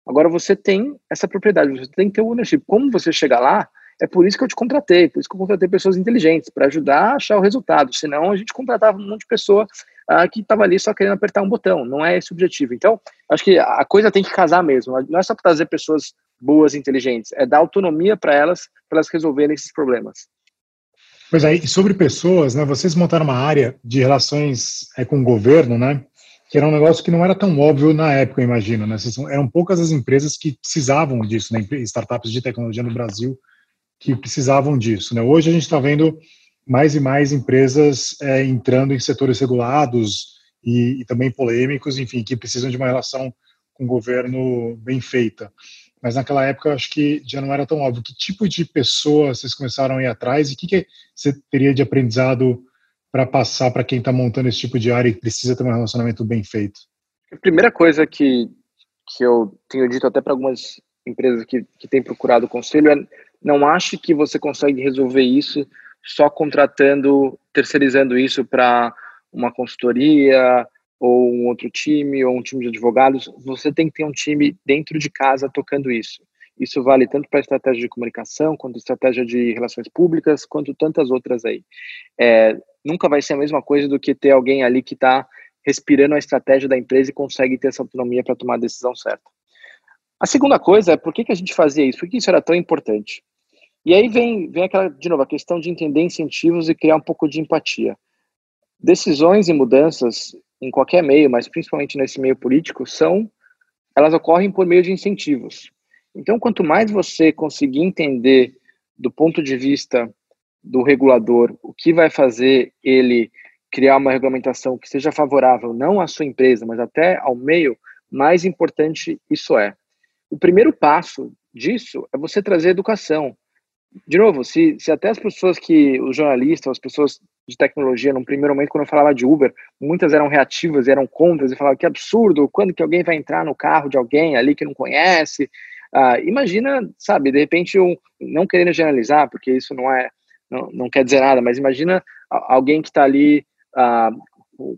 Agora você tem essa propriedade, você tem que ter o ownership. Como você chegar lá, é por isso que eu te contratei, por isso que eu contratei pessoas inteligentes, para ajudar a achar o resultado. Senão a gente contratava um monte de pessoa uh, que estava ali só querendo apertar um botão. Não é esse o objetivo. Então, acho que a coisa tem que casar mesmo. Não é só trazer pessoas boas, inteligentes, é dar autonomia para elas, para elas resolverem esses problemas. Pois é, e sobre pessoas, né? Vocês montaram uma área de relações é, com o governo, né? Que era um negócio que não era tão óbvio na época, eu imagino, né? Eram poucas as empresas que precisavam disso, né? Startups de tecnologia no Brasil que precisavam disso, né? Hoje a gente está vendo mais e mais empresas é, entrando em setores regulados e, e também polêmicos, enfim, que precisam de uma relação com o governo bem feita mas naquela época acho que já não era tão óbvio. Que tipo de pessoa vocês começaram a ir atrás e o que, que você teria de aprendizado para passar para quem está montando esse tipo de área e precisa ter um relacionamento bem feito? A primeira coisa que, que eu tenho dito até para algumas empresas que, que têm procurado conselho é não ache que você consegue resolver isso só contratando, terceirizando isso para uma consultoria, ou um outro time, ou um time de advogados, você tem que ter um time dentro de casa tocando isso. Isso vale tanto para estratégia de comunicação, quanto estratégia de relações públicas, quanto tantas outras aí. É, nunca vai ser a mesma coisa do que ter alguém ali que está respirando a estratégia da empresa e consegue ter essa autonomia para tomar a decisão certa. A segunda coisa é por que, que a gente fazia isso? Por que isso era tão importante? E aí vem, vem aquela, de novo, a questão de entender incentivos e criar um pouco de empatia. Decisões e mudanças em qualquer meio, mas principalmente nesse meio político, são elas ocorrem por meio de incentivos. Então, quanto mais você conseguir entender do ponto de vista do regulador o que vai fazer ele criar uma regulamentação que seja favorável não à sua empresa, mas até ao meio, mais importante isso é. O primeiro passo disso é você trazer educação de novo, se, se até as pessoas que, os jornalistas, as pessoas de tecnologia, num primeiro momento, quando eu falava de Uber, muitas eram reativas, eram contas, e falavam que absurdo, quando que alguém vai entrar no carro de alguém ali que não conhece? Ah, imagina, sabe, de repente, um, não querendo generalizar, porque isso não é, não, não quer dizer nada, mas imagina alguém que está ali ah,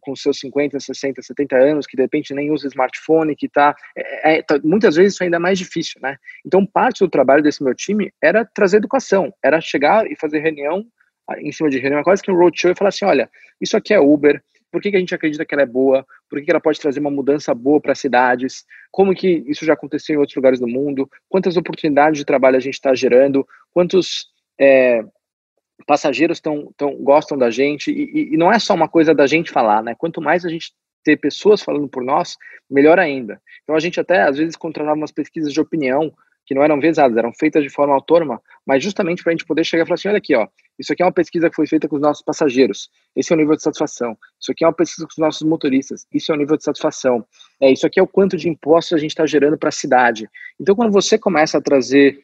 com seus 50, 60, 70 anos, que de repente nem usa smartphone, que está. É, é, tá, muitas vezes isso ainda é mais difícil, né? Então, parte do trabalho desse meu time era trazer educação, era chegar e fazer reunião em cima de reunião, quase que um roadshow e falar assim: olha, isso aqui é Uber, por que, que a gente acredita que ela é boa, por que, que ela pode trazer uma mudança boa para cidades, como que isso já aconteceu em outros lugares do mundo, quantas oportunidades de trabalho a gente está gerando, quantos. É, passageiros tão, tão, gostam da gente, e, e, não é só uma coisa da gente falar, né? Quanto mais a gente ter pessoas falando por nós, melhor ainda. Então a gente até, às vezes, contratava umas pesquisas de opinião que não eram vezadas, eram feitas de forma autônoma, mas justamente para a gente poder chegar e falar assim, olha aqui, ó, isso aqui é uma pesquisa que foi feita com os nossos passageiros, esse é o nível de satisfação. Isso aqui é uma pesquisa com os nossos motoristas, isso é o nível de satisfação. É, isso aqui é o quanto de impostos a gente está gerando para a cidade. Então, quando você começa a trazer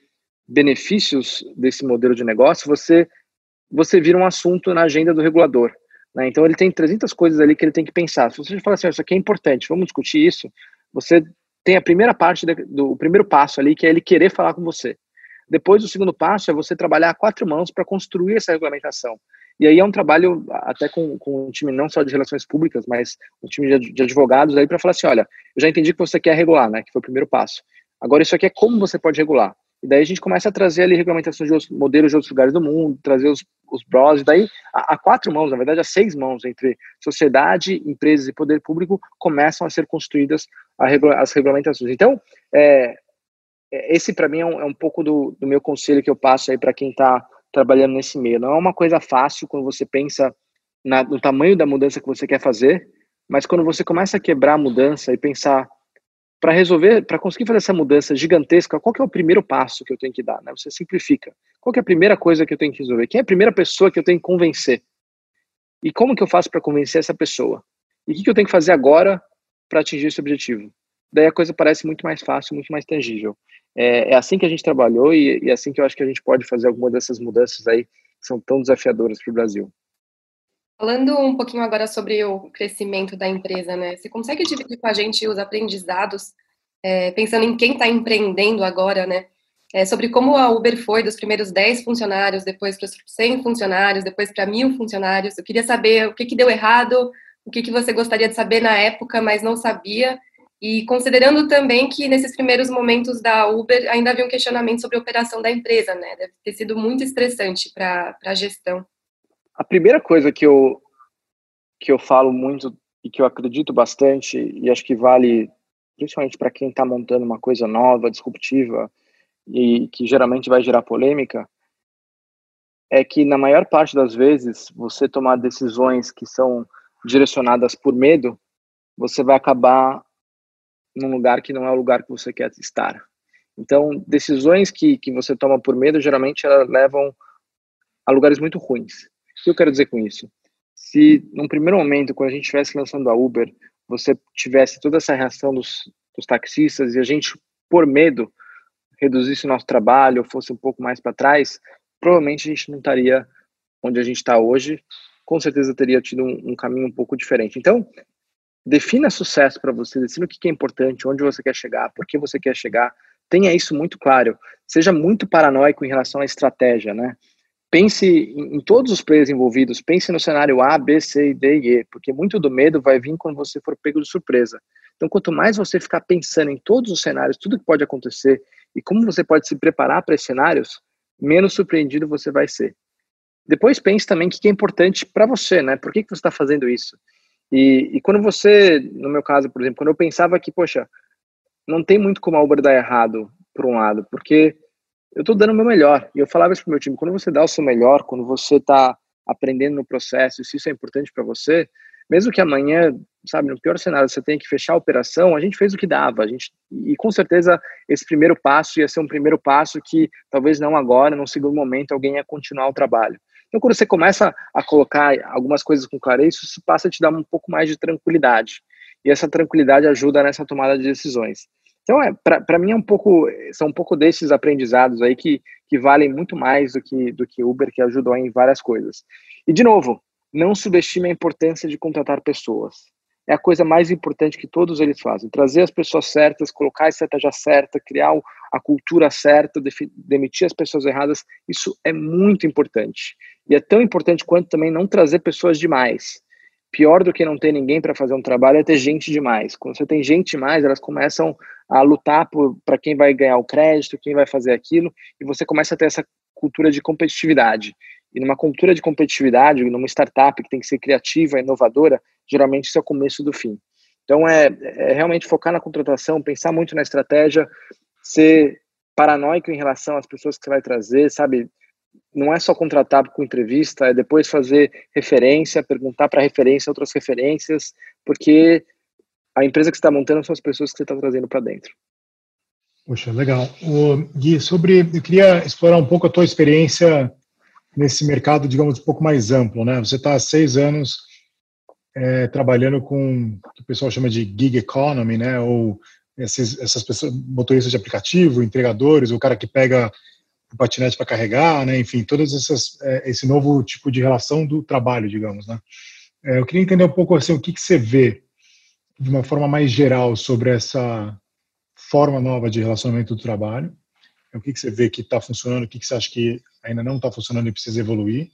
benefícios desse modelo de negócio, você você vira um assunto na agenda do regulador. Né? Então, ele tem 300 coisas ali que ele tem que pensar. Se você falar assim, isso aqui é importante, vamos discutir isso, você tem a primeira parte do o primeiro passo ali, que é ele querer falar com você. Depois, o segundo passo é você trabalhar a quatro mãos para construir essa regulamentação. E aí é um trabalho até com, com um time não só de relações públicas, mas um time de, de advogados aí para falar assim, olha, eu já entendi que você quer regular, né, que foi o primeiro passo. Agora isso aqui é como você pode regular. E daí a gente começa a trazer ali regulamentações de outros, modelos de outros lugares do mundo, trazer os, os bros, e daí a, a, quatro mãos, na verdade, a seis mãos entre sociedade, empresas e poder público começam a ser construídas a regula as regulamentações. Então, é, é esse para mim é um, é um pouco do, do, meu conselho que eu passo aí para quem está trabalhando nesse meio. Não é uma coisa fácil quando você pensa na, no tamanho da mudança que você quer fazer, mas quando você começa a quebrar a mudança e pensar para resolver, para conseguir fazer essa mudança gigantesca, qual que é o primeiro passo que eu tenho que dar? Né? Você simplifica. Qual que é a primeira coisa que eu tenho que resolver? Quem é a primeira pessoa que eu tenho que convencer? E como que eu faço para convencer essa pessoa? E o que, que eu tenho que fazer agora para atingir esse objetivo? Daí a coisa parece muito mais fácil, muito mais tangível. É, é assim que a gente trabalhou e, e é assim que eu acho que a gente pode fazer alguma dessas mudanças aí que são tão desafiadoras para o Brasil. Falando um pouquinho agora sobre o crescimento da empresa, né? Você consegue dividir com a gente os aprendizados, é, pensando em quem está empreendendo agora, né? É, sobre como a Uber foi dos primeiros 10 funcionários, depois para 100 funcionários, depois para mil funcionários. Eu queria saber o que, que deu errado, o que, que você gostaria de saber na época, mas não sabia, E considerando também que nesses primeiros momentos da Uber ainda havia um questionamento sobre a operação da empresa, né? Deve ter sido muito estressante para a gestão. A primeira coisa que eu, que eu falo muito e que eu acredito bastante, e acho que vale principalmente para quem está montando uma coisa nova, disruptiva, e que geralmente vai gerar polêmica, é que na maior parte das vezes você tomar decisões que são direcionadas por medo, você vai acabar num lugar que não é o lugar que você quer estar. Então, decisões que, que você toma por medo, geralmente elas levam a lugares muito ruins. O que eu quero dizer com isso? Se, num primeiro momento, quando a gente estivesse lançando a Uber, você tivesse toda essa reação dos, dos taxistas e a gente, por medo, reduzisse o nosso trabalho ou fosse um pouco mais para trás, provavelmente a gente não estaria onde a gente está hoje. Com certeza teria tido um, um caminho um pouco diferente. Então, defina sucesso para você, defina o que é importante, onde você quer chegar, por que você quer chegar, tenha isso muito claro. Seja muito paranoico em relação à estratégia, né? Pense em, todos os players envolvidos, pense no cenário A, B, C, D e E, porque muito do medo vai vir quando você for pego de surpresa. Então, quanto mais você ficar pensando em todos os cenários, tudo que pode acontecer e como você pode se preparar para esses cenários, menos surpreendido você vai ser. Depois pense também o que é importante para você, né? Por que, que você está fazendo isso? E, e quando você, no meu caso, por exemplo, quando eu pensava que, poxa, não tem muito como a Uber dar errado, por um lado, porque eu estou dando o meu melhor. E eu falava isso pro meu time, quando você dá o seu melhor, quando você está aprendendo no processo, se isso é importante para você, mesmo que amanhã, sabe, no pior cenário você tenha que fechar a operação, a gente fez o que dava, a gente e com certeza esse primeiro passo ia ser um primeiro passo que talvez não agora, num segundo momento alguém ia continuar o trabalho. Então, quando você começa a colocar algumas coisas com clareza, isso passa a te dar um pouco mais de tranquilidade. E essa tranquilidade ajuda nessa tomada de decisões. Então, é, para mim, é um pouco, são um pouco desses aprendizados aí que, que valem muito mais do que, do que Uber, que ajudou em várias coisas. E, de novo, não subestime a importância de contratar pessoas. É a coisa mais importante que todos eles fazem. Trazer as pessoas certas, colocar a estratégia certa, criar a cultura certa, demitir as pessoas erradas, isso é muito importante. E é tão importante quanto também não trazer pessoas demais. Pior do que não ter ninguém para fazer um trabalho é ter gente demais. Quando você tem gente demais, elas começam a lutar para quem vai ganhar o crédito, quem vai fazer aquilo, e você começa a ter essa cultura de competitividade. E numa cultura de competitividade, numa startup que tem que ser criativa, inovadora, geralmente isso é o começo do fim. Então, é, é realmente focar na contratação, pensar muito na estratégia, ser paranoico em relação às pessoas que você vai trazer, sabe? Não é só contratar com entrevista, é depois fazer referência, perguntar para referência outras referências, porque a empresa que está montando são as pessoas que você está trazendo para dentro. Poxa, legal. O, Gui, sobre, eu queria explorar um pouco a tua experiência nesse mercado, digamos, um pouco mais amplo, né? Você está há seis anos é, trabalhando com o que o pessoal chama de gig economy, né? Ou esses, essas pessoas, motoristas de aplicativo, entregadores, o cara que pega o patinete para carregar, né? Enfim, todas essas é, esse novo tipo de relação do trabalho, digamos, né? É, eu queria entender um pouco assim o que, que você vê de uma forma mais geral sobre essa forma nova de relacionamento do trabalho. O que, que você vê que está funcionando, o que, que você acha que ainda não está funcionando e precisa evoluir.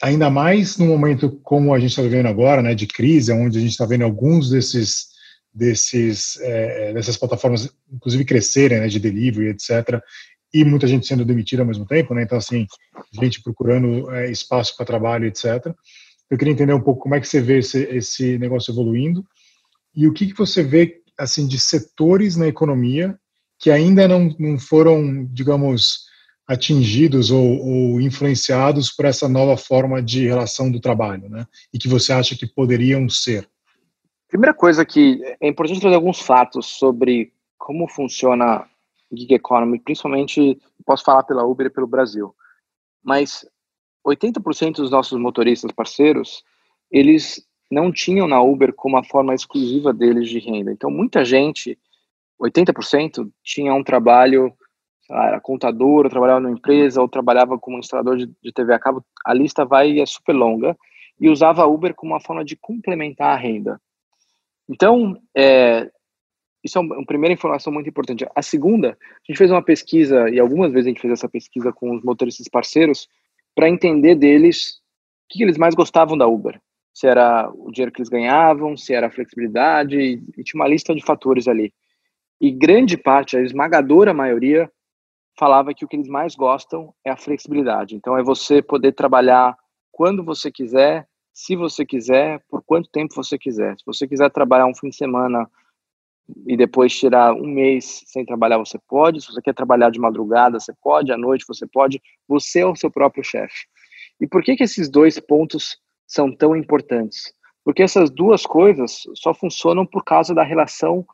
Ainda mais no momento como a gente está vivendo agora, né, de crise, onde a gente está vendo alguns desses desses é, dessas plataformas, inclusive crescerem, né, de delivery, etc. E muita gente sendo demitida ao mesmo tempo, né? Então assim, gente procurando é, espaço para trabalho, etc. Eu queria entender um pouco como é que você vê esse, esse negócio evoluindo e o que, que você vê assim de setores na economia que ainda não, não foram, digamos, atingidos ou, ou, influenciados por essa nova forma de relação do trabalho, né? E que você acha que poderiam ser? Primeira coisa que é importante trazer alguns fatos sobre como funciona gig economy, principalmente posso falar pela Uber e pelo Brasil, mas 80% dos nossos motoristas parceiros, eles não tinham na Uber como a forma exclusiva deles de renda. Então, muita gente, 80%, tinha um trabalho era contador, ou trabalhava numa empresa, ou trabalhava como instalador de, de TV a cabo, a lista vai é super longa, e usava a Uber como uma forma de complementar a renda. Então, é, isso é uma, primeira informação muito importante. A segunda, a gente fez uma pesquisa, e algumas vezes a gente fez essa pesquisa com os motoristas parceiros, para entender deles o que eles mais gostavam da Uber. se era o dinheiro que eles ganhavam, se era a flexibilidade, e tinha uma lista de fatores ali. E grande parte, a esmagadora maioria, falava que o que eles mais gostam é a flexibilidade. Então, é você poder trabalhar quando você quiser, se você quiser, por quanto tempo você quiser. Se você quiser trabalhar um fim de semana e depois tirar um mês sem trabalhar, você pode. Se você quer trabalhar de madrugada, você pode. À noite, você pode. Você é o seu próprio chefe. E por que, que esses dois pontos são tão importantes? Porque essas duas coisas só funcionam por causa da relação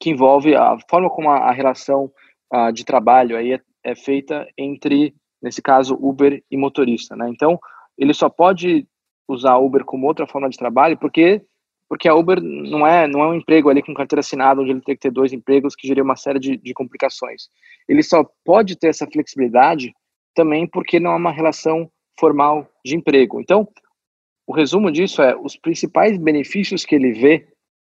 que envolve a forma como a, a relação uh, de trabalho aí é, é, feita entre, nesse caso, Uber e motorista, né? Então, ele só pode usar Uber como outra forma de trabalho porque porque a Uber não é não é um emprego ali com carteira assinada onde ele tem que ter dois empregos que geria uma série de, de complicações. Ele só pode ter essa flexibilidade também porque não é uma relação formal de emprego. Então, o resumo disso é os principais benefícios que ele vê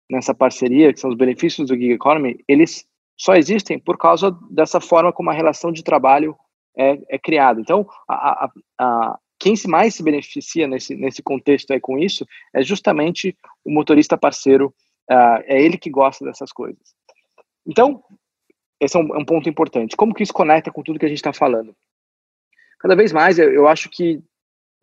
nessa parceria, que são os benefícios do gig economy, eles só existem por causa dessa forma como a relação de trabalho é, é criada. Então, a, a, a, quem mais se beneficia nesse, nesse contexto aí com isso é justamente o motorista parceiro, uh, é ele que gosta dessas coisas. Então, esse é um, é um, ponto importante. Como que isso conecta com tudo que a gente está falando? Cada vez mais, eu, eu acho que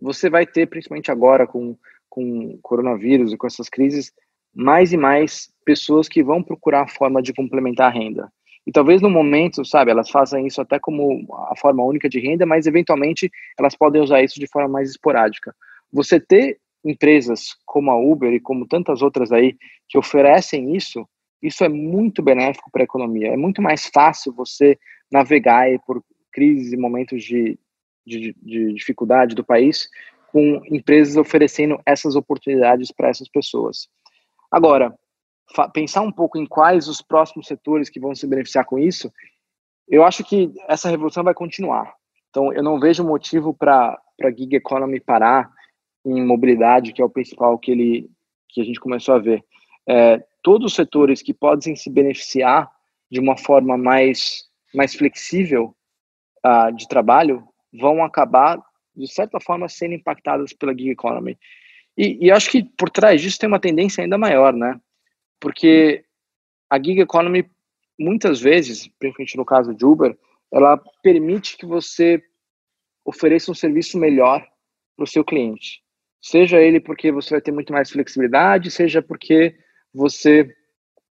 você vai ter, principalmente agora com, com coronavírus e com essas crises, mais e mais pessoas que vão procurar a forma de complementar a renda. E talvez no momento, sabe, elas façam isso até como a forma única de renda, mas eventualmente elas podem usar isso de forma mais esporádica. Você ter empresas como a Uber e como tantas outras aí que oferecem isso, isso é muito benéfico para a economia. É muito mais fácil você navegar por crises e momentos de, de, de dificuldade do país com empresas oferecendo essas oportunidades para essas pessoas. Agora, pensar um pouco em quais os próximos setores que vão se beneficiar com isso, eu acho que essa revolução vai continuar. Então, eu não vejo motivo para a gig economy parar em mobilidade, que é o principal que ele que a gente começou a ver. É, todos os setores que podem se beneficiar de uma forma mais mais flexível uh, de trabalho vão acabar de certa forma sendo impactados pela gig economy. E, e acho que por trás disso tem uma tendência ainda maior, né? Porque a gig economy, muitas vezes, principalmente no caso de Uber, ela permite que você ofereça um serviço melhor para o seu cliente. Seja ele porque você vai ter muito mais flexibilidade, seja porque você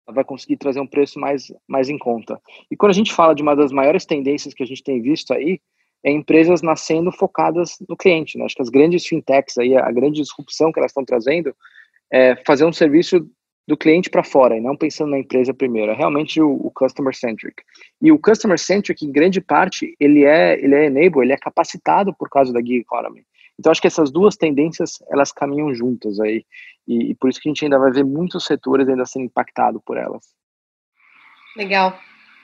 vai conseguir trazer um preço mais, mais em conta. E quando a gente fala de uma das maiores tendências que a gente tem visto aí, é empresas nascendo focadas no cliente. Né? Acho que as grandes fintechs, aí, a grande disrupção que elas estão trazendo é fazer um serviço do cliente para fora e não pensando na empresa primeiro. É realmente o, o, customer centric. E o customer centric, em grande parte, ele é ele é enable, ele é capacitado por causa da gig economy. Então acho que essas duas tendências elas caminham juntas aí e, e por isso que a gente ainda vai ver muitos setores ainda sendo impactados por elas. Legal.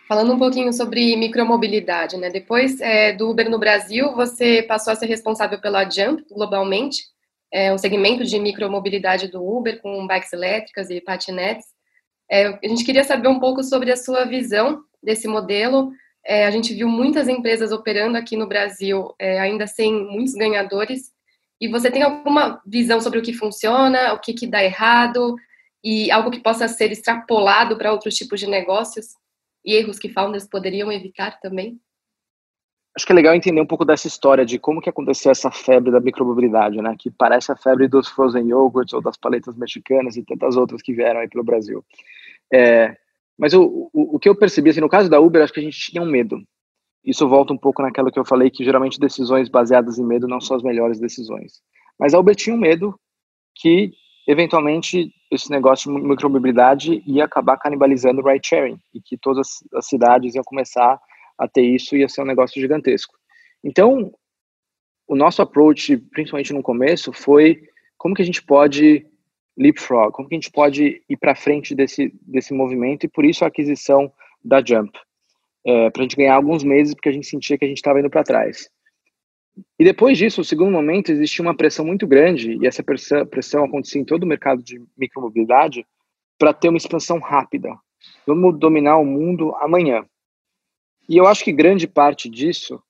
Falando um pouquinho sobre micromobilidade, né? Depois é, do Uber no Brasil, você passou a ser responsável pela Jump globalmente é, um segmento de micromobilidade do Uber, com bikes elétricas e patinetes. É, a gente queria saber um pouco sobre a sua visão desse modelo. É, a gente viu muitas empresas operando aqui no Brasil, é, ainda sem muitos ganhadores. E você tem alguma visão sobre o que funciona, o que, que dá errado, e algo que possa ser extrapolado para outros tipos de negócios? E erros que founders poderiam evitar também? Acho que é legal entender um pouco dessa história de como que aconteceu essa febre da micromobilidade, né? Que parece a febre dos frozen yogurts ou das paletas mexicanas e tantas outras que vieram aí pelo Brasil. É, mas o, o, o, que eu percebi, assim, no caso da Uber, acho que a gente tinha um medo. Isso volta um pouco naquilo que eu falei, que geralmente decisões baseadas em medo não são as melhores decisões. Mas a Uber tinha um medo que, eventualmente, esse negócio de micromobilidade ia acabar canibalizando o ride sharing e que todas as cidades iam começar a ter isso ia ser um negócio gigantesco. Então, o nosso approach, principalmente no começo, foi como que a gente pode leapfrog, como que a gente pode ir para frente desse, desse movimento e por isso a aquisição da Jump, é, para a gente ganhar alguns meses, porque a gente sentia que a gente estava indo para trás. E depois disso, o segundo momento, existia uma pressão muito grande, e essa pressão, pressão acontecia em todo o mercado de micromobilidade, para ter uma expansão rápida. Vamos dominar o mundo amanhã. E eu acho que grande parte disso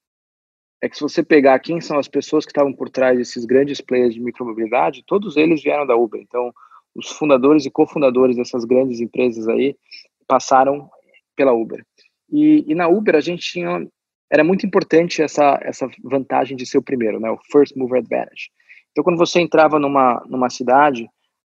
é que se você pegar quem são as pessoas que estavam por trás desses grandes players de micromobilidade, todos eles vieram da Uber. Então, os fundadores e cofundadores dessas grandes empresas aí passaram pela Uber. E, e, na Uber a gente tinha era muito importante essa essa vantagem de ser o primeiro, né, o first mover advantage. Então quando você entrava numa numa cidade,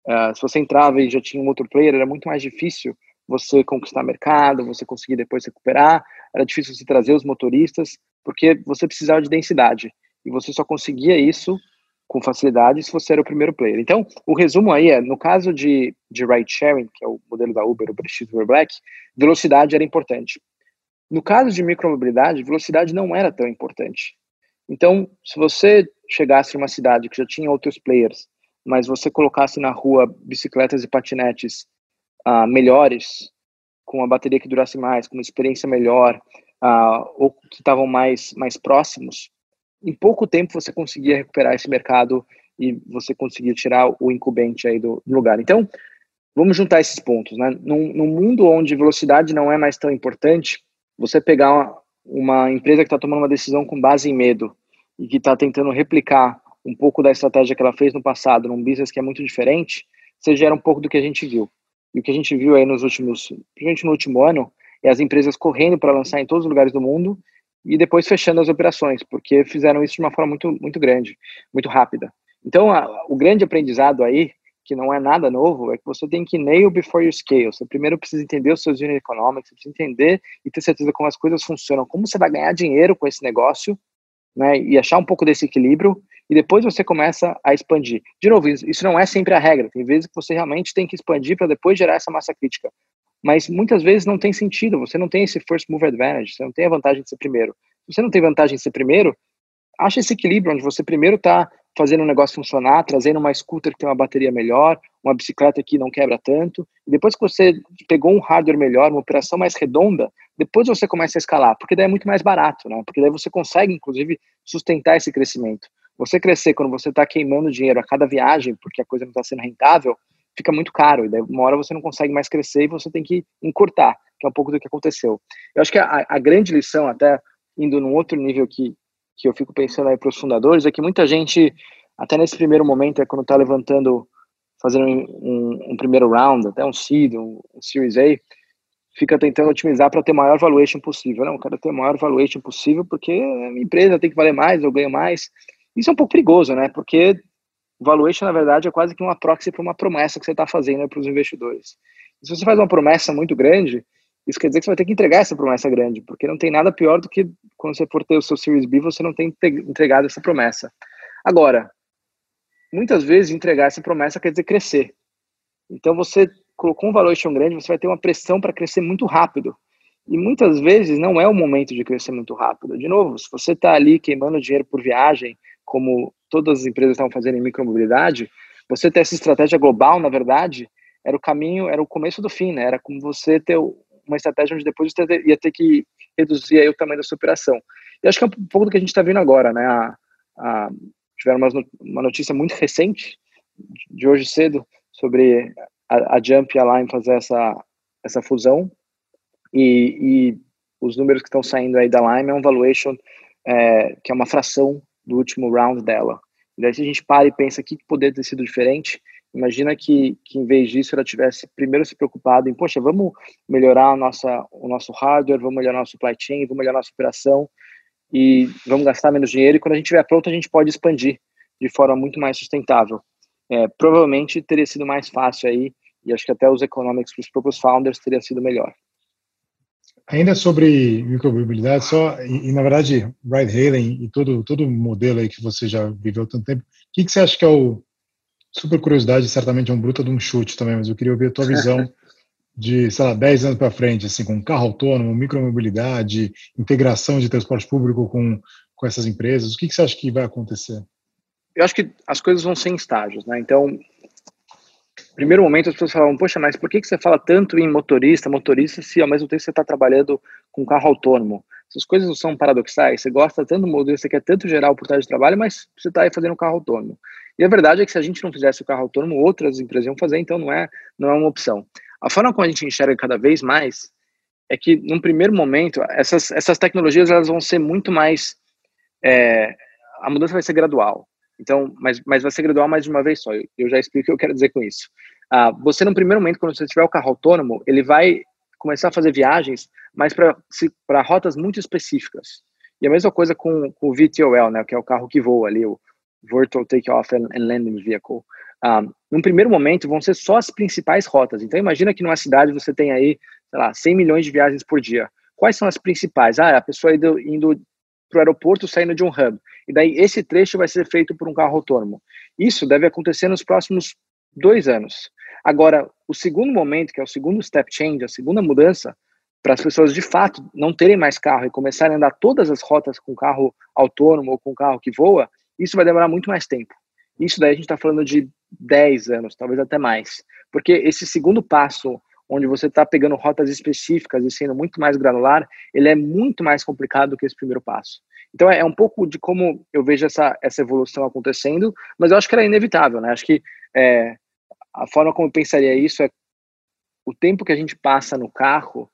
uh, se você entrava e já tinha um outro player, era muito mais difícil você conquistar mercado, você conseguir depois recuperar, era difícil você trazer os motoristas, porque você precisava de densidade e você só conseguia isso com facilidade se você era o primeiro player. Então, o resumo aí é, no caso de, de ride sharing, que é o modelo da Uber, Uber X, Uber Black, velocidade era importante. No caso de micromobilidade, velocidade não era tão importante. Então, se você chegasse numa cidade que já tinha outros players, mas você colocasse na rua bicicletas e patinetes uh, melhores, com uma bateria que durasse mais, com uma experiência melhor, uh, ou que estavam mais, mais próximos, em pouco tempo você conseguia recuperar esse mercado e você conseguia tirar o incumbente aí do, do lugar. Então, vamos juntar esses pontos, né? Num, num, mundo onde velocidade não é mais tão importante, você pegar uma, uma empresa que está tomando uma decisão com base em medo e que está tentando replicar um pouco da estratégia que ela fez no passado num business que é muito diferente, você gera um pouco do que a gente viu. E o que a gente viu aí nos últimos, principalmente no último ano, é as empresas correndo para lançar em todos os lugares do mundo e depois fechando as operações, porque fizeram isso de uma forma muito, muito grande, muito rápida. Então, a, o grande aprendizado aí, que não é nada novo, é que você tem que nail before you scale. Você primeiro precisa entender os seus unit economics, você precisa entender e ter certeza como as coisas funcionam, como você vai ganhar dinheiro com esse negócio, né, e achar um pouco desse equilíbrio, e depois você começa a expandir. De novo, isso não é sempre a regra, tem vezes que você realmente tem que expandir para depois gerar essa massa crítica mas muitas vezes não tem sentido, você não tem esse first mover advantage, você não tem a vantagem de ser primeiro. Se você não tem vantagem de ser primeiro, acha esse equilíbrio onde você primeiro está fazendo o negócio funcionar, trazendo uma scooter que tem uma bateria melhor, uma bicicleta que não quebra tanto, e depois que você pegou um hardware melhor, uma operação mais redonda, depois você começa a escalar, porque daí é muito mais barato, né? Porque daí você consegue, inclusive, sustentar esse crescimento. Você crescer quando você está queimando dinheiro a cada viagem, porque a coisa não está sendo rentável, fica muito caro, e daí uma hora você não consegue mais crescer e você tem que encurtar, que é um pouco do que aconteceu. Eu acho que a, a grande lição, até indo num outro nível que, que eu fico pensando aí para os fundadores, é que muita gente, até nesse primeiro momento, é quando está levantando, fazendo um, um, um, primeiro round, até um seed, um, um Series A, fica tentando otimizar para ter maior valuation possível. Não, eu quero ter maior valuation possível porque a minha empresa tem que valer mais, eu ganho mais. Isso é um pouco perigoso, né? Porque valuation, na verdade, é quase que uma proxy para uma promessa que você está fazendo para os investidores. E se você faz uma promessa muito grande, isso quer dizer que você vai ter que entregar essa promessa grande, porque não tem nada pior do que quando você for ter o seu Series B, você não tem entregado essa promessa. Agora, muitas vezes entregar essa promessa quer dizer crescer. Então, você colocou um valuation grande, você vai ter uma pressão para crescer muito rápido. E muitas vezes não é o momento de crescer muito rápido. De novo, se você está ali queimando dinheiro por viagem, como todas as empresas estavam fazendo em micromobilidade, você ter essa estratégia global, na verdade, era o caminho, era o começo do fim, né? Era como você ter uma estratégia onde depois você ia ter que reduzir aí o tamanho da sua operação. E acho que é um pouco do que a gente está vendo agora, né? A, a, tiveram uma, notícia muito recente, de hoje cedo, sobre a, a Jump e a Lime fazer essa, essa fusão. E, e os números que estão saindo aí da Lime é um valuation é, que é uma fração do último round dela. E daí se a gente para e pensa o que poderia ter sido diferente, imagina que, que em vez disso ela tivesse primeiro se preocupado em, poxa, vamos melhorar nossa, o nosso hardware, vamos melhorar a nossa supply chain, vamos melhorar nossa operação e vamos gastar menos dinheiro e quando a gente estiver pronto a gente pode expandir de forma muito mais sustentável. É, provavelmente teria sido mais fácil aí e acho que até os economics para os próprios founders teria sido melhor. Ainda sobre micromobilidade, só, e, e, na verdade, ride hailing e todo, todo modelo aí que você já viveu tanto tempo, o que, que você acha que é o. Super curiosidade, certamente é um bruto de um chute também, mas eu queria ouvir a tua visão de, sei lá, 10 anos para frente, assim, com carro autônomo, micromobilidade, integração de transporte público com, com essas empresas. O que, que você acha que vai acontecer? Eu acho que as coisas vão ser em estágios, né? Então, primeiro momento as pessoas falavam, poxa, mas por que, que você fala tanto em motorista, motorista, se ao mesmo tempo você está trabalhando com carro autônomo? Essas coisas não são paradoxais, você gosta tanto do modelo, você quer tanto gerar oportunidade de trabalho, mas você está aí fazendo um carro autônomo. E a verdade é que se a gente não fizesse o carro autônomo, outras empresas iam fazer, então não é, não é uma opção. A forma como a gente enxerga cada vez mais é que, num primeiro momento, essas, essas tecnologias elas vão ser muito mais é, a mudança vai ser gradual. Então, mas, mas vai ser gradual mais de uma vez só. Eu, eu já explico o que eu quero dizer com isso. Ah, você, no primeiro momento, quando você tiver o carro autônomo, ele vai começar a fazer viagens, mas para rotas muito específicas. E a mesma coisa com, com, o VTOL, né, que é o carro que voa ali, o Virtual Takeoff and, and Landing Vehicle. Um, ah, num primeiro momento, vão ser só as principais rotas. Então, imagina que numa cidade você tem aí, sei lá, 100 milhões de viagens por dia. Quais são as principais? Ah, a pessoa indo, indo para o aeroporto saindo de um hub. E daí esse trecho vai ser feito por um carro autônomo. Isso deve acontecer nos próximos dois anos. Agora, o segundo momento, que é o segundo step change, a segunda mudança, para as pessoas de fato não terem mais carro e começarem a andar todas as rotas com carro autônomo ou com carro que voa, isso vai demorar muito mais tempo. Isso daí a gente está falando de 10 anos, talvez até mais. Porque esse segundo passo onde você está pegando rotas específicas e sendo muito mais granular, ele é muito mais complicado do que esse primeiro passo. Então é, é um pouco de como eu vejo essa, essa evolução acontecendo, mas eu acho que ela é inevitável, né? Acho que é, a forma como eu pensaria isso é o tempo que a gente passa no carro,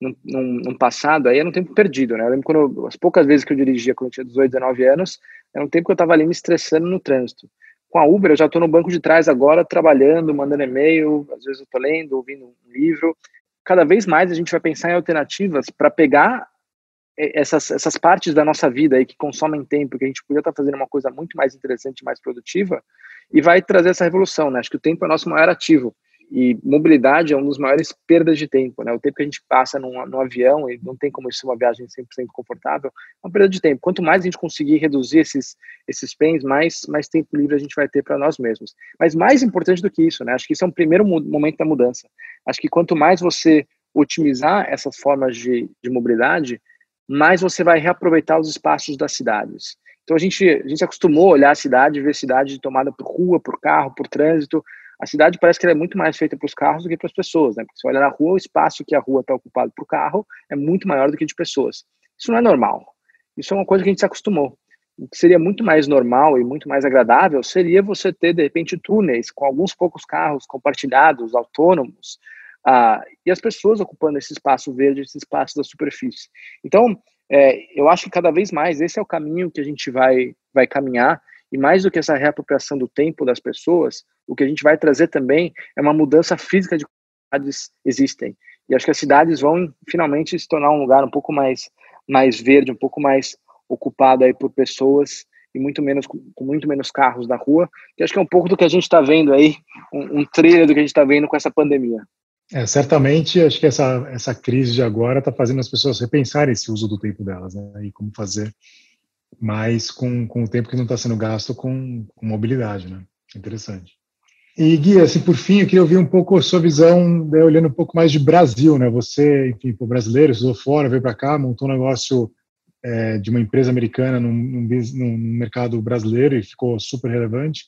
no, no passado, aí era um tempo perdido, né? Eu lembro quando eu, as poucas vezes que eu dirigia quando eu tinha 18, 19 anos, era um tempo que eu estava ali me estressando no trânsito com a Uber, eu já estou no banco de trás agora, trabalhando, mandando e-mail, às vezes eu estou lendo, ouvindo um livro. Cada vez mais a gente vai pensar em alternativas para pegar essas, essas partes da nossa vida aí que consomem tempo, que a gente podia estar tá fazendo uma coisa muito mais interessante, mais produtiva, e vai trazer essa revolução, né? Acho que o tempo é nosso maior ativo. E mobilidade é um dos maiores perdas de tempo, né? O tempo que a gente passa num, num avião, e não tem como ser uma viagem 100% confortável, é uma perda de tempo. Quanto mais a gente conseguir reduzir esses, esses bens, mais, mais tempo livre a gente vai ter para nós mesmos. Mas mais importante do que isso, né? Acho que isso é um primeiro momento da mudança. Acho que quanto mais você otimizar essas formas de, de mobilidade, mais você vai reaproveitar os espaços das cidades. Então a gente, a gente acostumou a olhar a cidade, ver a cidade tomada por rua, por carro, por trânsito, a cidade parece que é muito mais feita para os carros do que para as pessoas, né? Porque se olha na rua, o espaço que a rua está ocupado para o carro é muito maior do que de pessoas. Isso não é normal. Isso é uma coisa que a gente se acostumou. O que seria muito mais normal e muito mais agradável seria você ter, de repente, túneis com alguns poucos carros compartilhados, autônomos, ah, e as pessoas ocupando esse espaço verde, esse espaço da superfície. Então, é, eu acho que cada vez mais esse é o caminho que a gente vai, vai caminhar e mais do que essa reapropriação do tempo das pessoas, o que a gente vai trazer também é uma mudança física de cidades existem. E acho que as cidades vão finalmente se tornar um lugar um pouco mais mais verde, um pouco mais ocupado aí por pessoas e muito menos com muito menos carros na rua. Que acho que é um pouco do que a gente está vendo aí, um, um trailer do que a gente está vendo com essa pandemia. É, certamente, acho que essa, essa crise de agora está fazendo as pessoas repensarem esse uso do tempo delas, né? E como fazer mais com, com o tempo que não está sendo gasto com, com, mobilidade, né? Interessante. E Gui, assim, por fim, eu queria ouvir um pouco a sua visão, né, olhando um pouco mais de Brasil, né? Você, enfim, por brasileiro, estudou fora, veio para cá, montou um negócio é, de uma empresa americana num, num, num, mercado brasileiro e ficou super relevante.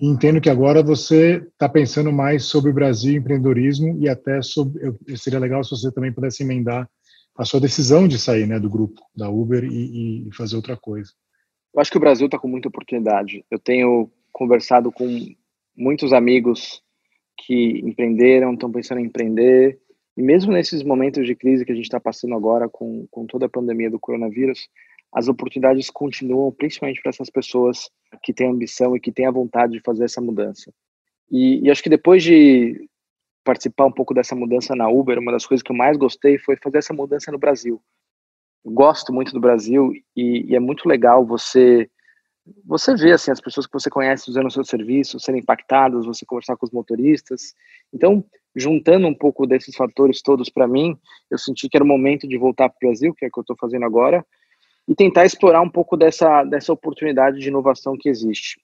E entendo que agora você está pensando mais sobre o Brasil, empreendedorismo e até sobre. Eu, seria legal se você também pudesse emendar a sua decisão de sair né, do grupo da Uber e, e fazer outra coisa? Eu acho que o Brasil está com muita oportunidade. Eu tenho conversado com muitos amigos que empreenderam, estão pensando em empreender, e mesmo nesses momentos de crise que a gente está passando agora com, com toda a pandemia do coronavírus, as oportunidades continuam, principalmente para essas pessoas que têm ambição e que têm a vontade de fazer essa mudança. E, e acho que depois de participar um pouco dessa mudança na Uber, uma das coisas que eu mais gostei foi fazer essa mudança no Brasil. Eu gosto muito do Brasil e, e, é muito legal você você ver assim as pessoas que você conhece usando o seu serviço serem impactadas, você conversar com os motoristas. Então, juntando um pouco desses fatores todos para mim, eu senti que era o momento de voltar para o Brasil, que é o que eu estou fazendo agora, e tentar explorar um pouco dessa dessa oportunidade de inovação que existe.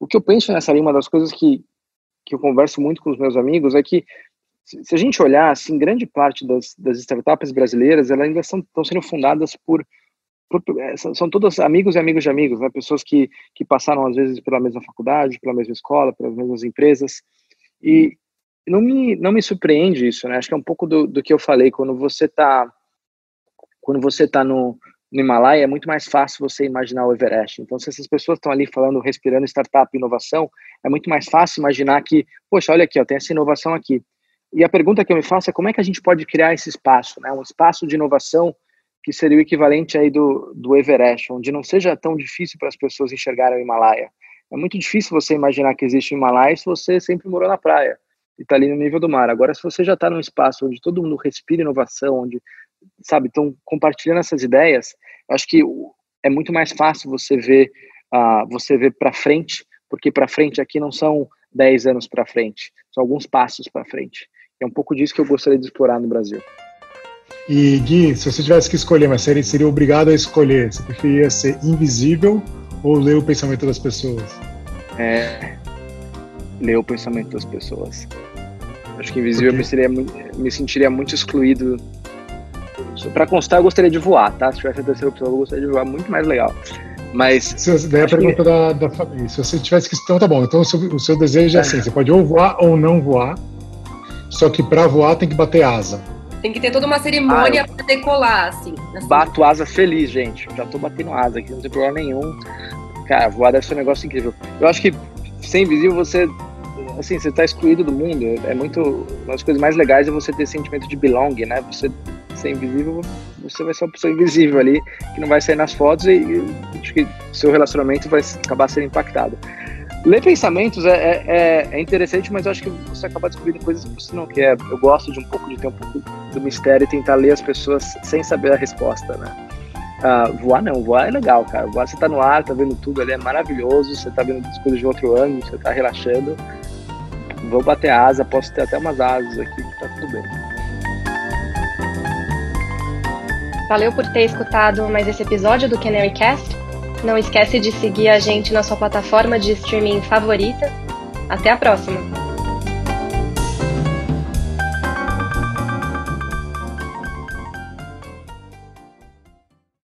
O que eu penso nessa linha, uma das coisas que que eu converso muito com os meus amigos é que se a gente olhar, assim, grande parte das, das startups brasileiras, elas ainda são, estão sendo fundadas por, por, é, são todos amigos e amigos de amigos, né? Pessoas que, que passaram, às vezes, pela mesma faculdade, pela mesma escola, pelas mesmas empresas. E não me, não me surpreende isso, né? Acho que é um pouco do, do que eu falei, quando você está quando você tá no, no Himalaia é muito mais fácil você imaginar o Everest. Então, se essas pessoas estão ali falando, respirando startup, inovação, é muito mais fácil imaginar que, poxa, olha aqui, ó, tem essa inovação aqui. E a pergunta que eu me faço é como é que a gente pode criar esse espaço, né? Um espaço de inovação que seria o equivalente aí do, do Everest, onde não seja tão difícil para as pessoas enxergarem o Himalaia. É muito difícil você imaginar que existe o Himalaia se você sempre morou na praia e está ali no nível do mar. Agora, se você já está num espaço onde todo mundo respira inovação, onde, sabe, estão compartilhando essas ideias, eu acho que é muito mais fácil você ver, uh, você ver para frente, porque para frente aqui não são 10 anos para frente, são alguns passos para frente. É um pouco disso que eu gostaria de explorar no Brasil. E Gui, se você tivesse que escolher, mas seria, seria obrigado a escolher, você preferia ser invisível ou ler o pensamento das pessoas? É, ler o pensamento das pessoas. Acho que invisível me, seria, me sentiria muito excluído. Para constar, eu gostaria de voar, tá? Se tivesse a terceira opção, eu gostaria de voar muito mais legal. Mas. Se, daí a pergunta que... da, da família. Se você tivesse que. Então tá bom. Então o seu, o seu desejo é assim: você pode ou voar ou não voar. Só que para voar tem que bater asa. Tem que ter toda uma cerimônia ah, para decolar, assim, assim. Bato asa feliz, gente. Já tô batendo asa aqui, não tem problema nenhum. Cara, voar deve ser um negócio incrível. Eu acho que ser invisível, você. Assim, você tá excluído do mundo. É muito. Uma das coisas mais legais é você ter sentimento de belong, né? Você ser invisível, você vai ser uma pessoa invisível ali, que não vai sair nas fotos e, e seu relacionamento vai acabar sendo impactado. Ler pensamentos é, é, é, é, interessante, mas eu acho que você acaba descobrindo coisas que você não quer. Eu gosto de um pouco de ter um pouco do mistério e tentar ler as pessoas sem saber a resposta, né? Uh, voar não, voar é legal, cara. Voar você tá no ar, tá vendo tudo ali, é maravilhoso, você tá vendo as coisas de outro ângulo, você tá relaxando. Vou bater asa, posso ter até umas asas aqui, tá tudo bem. Valeu por ter escutado mais esse episódio do Canary Cast. Não esquece de seguir a gente na sua plataforma de streaming favorita. Até a próxima!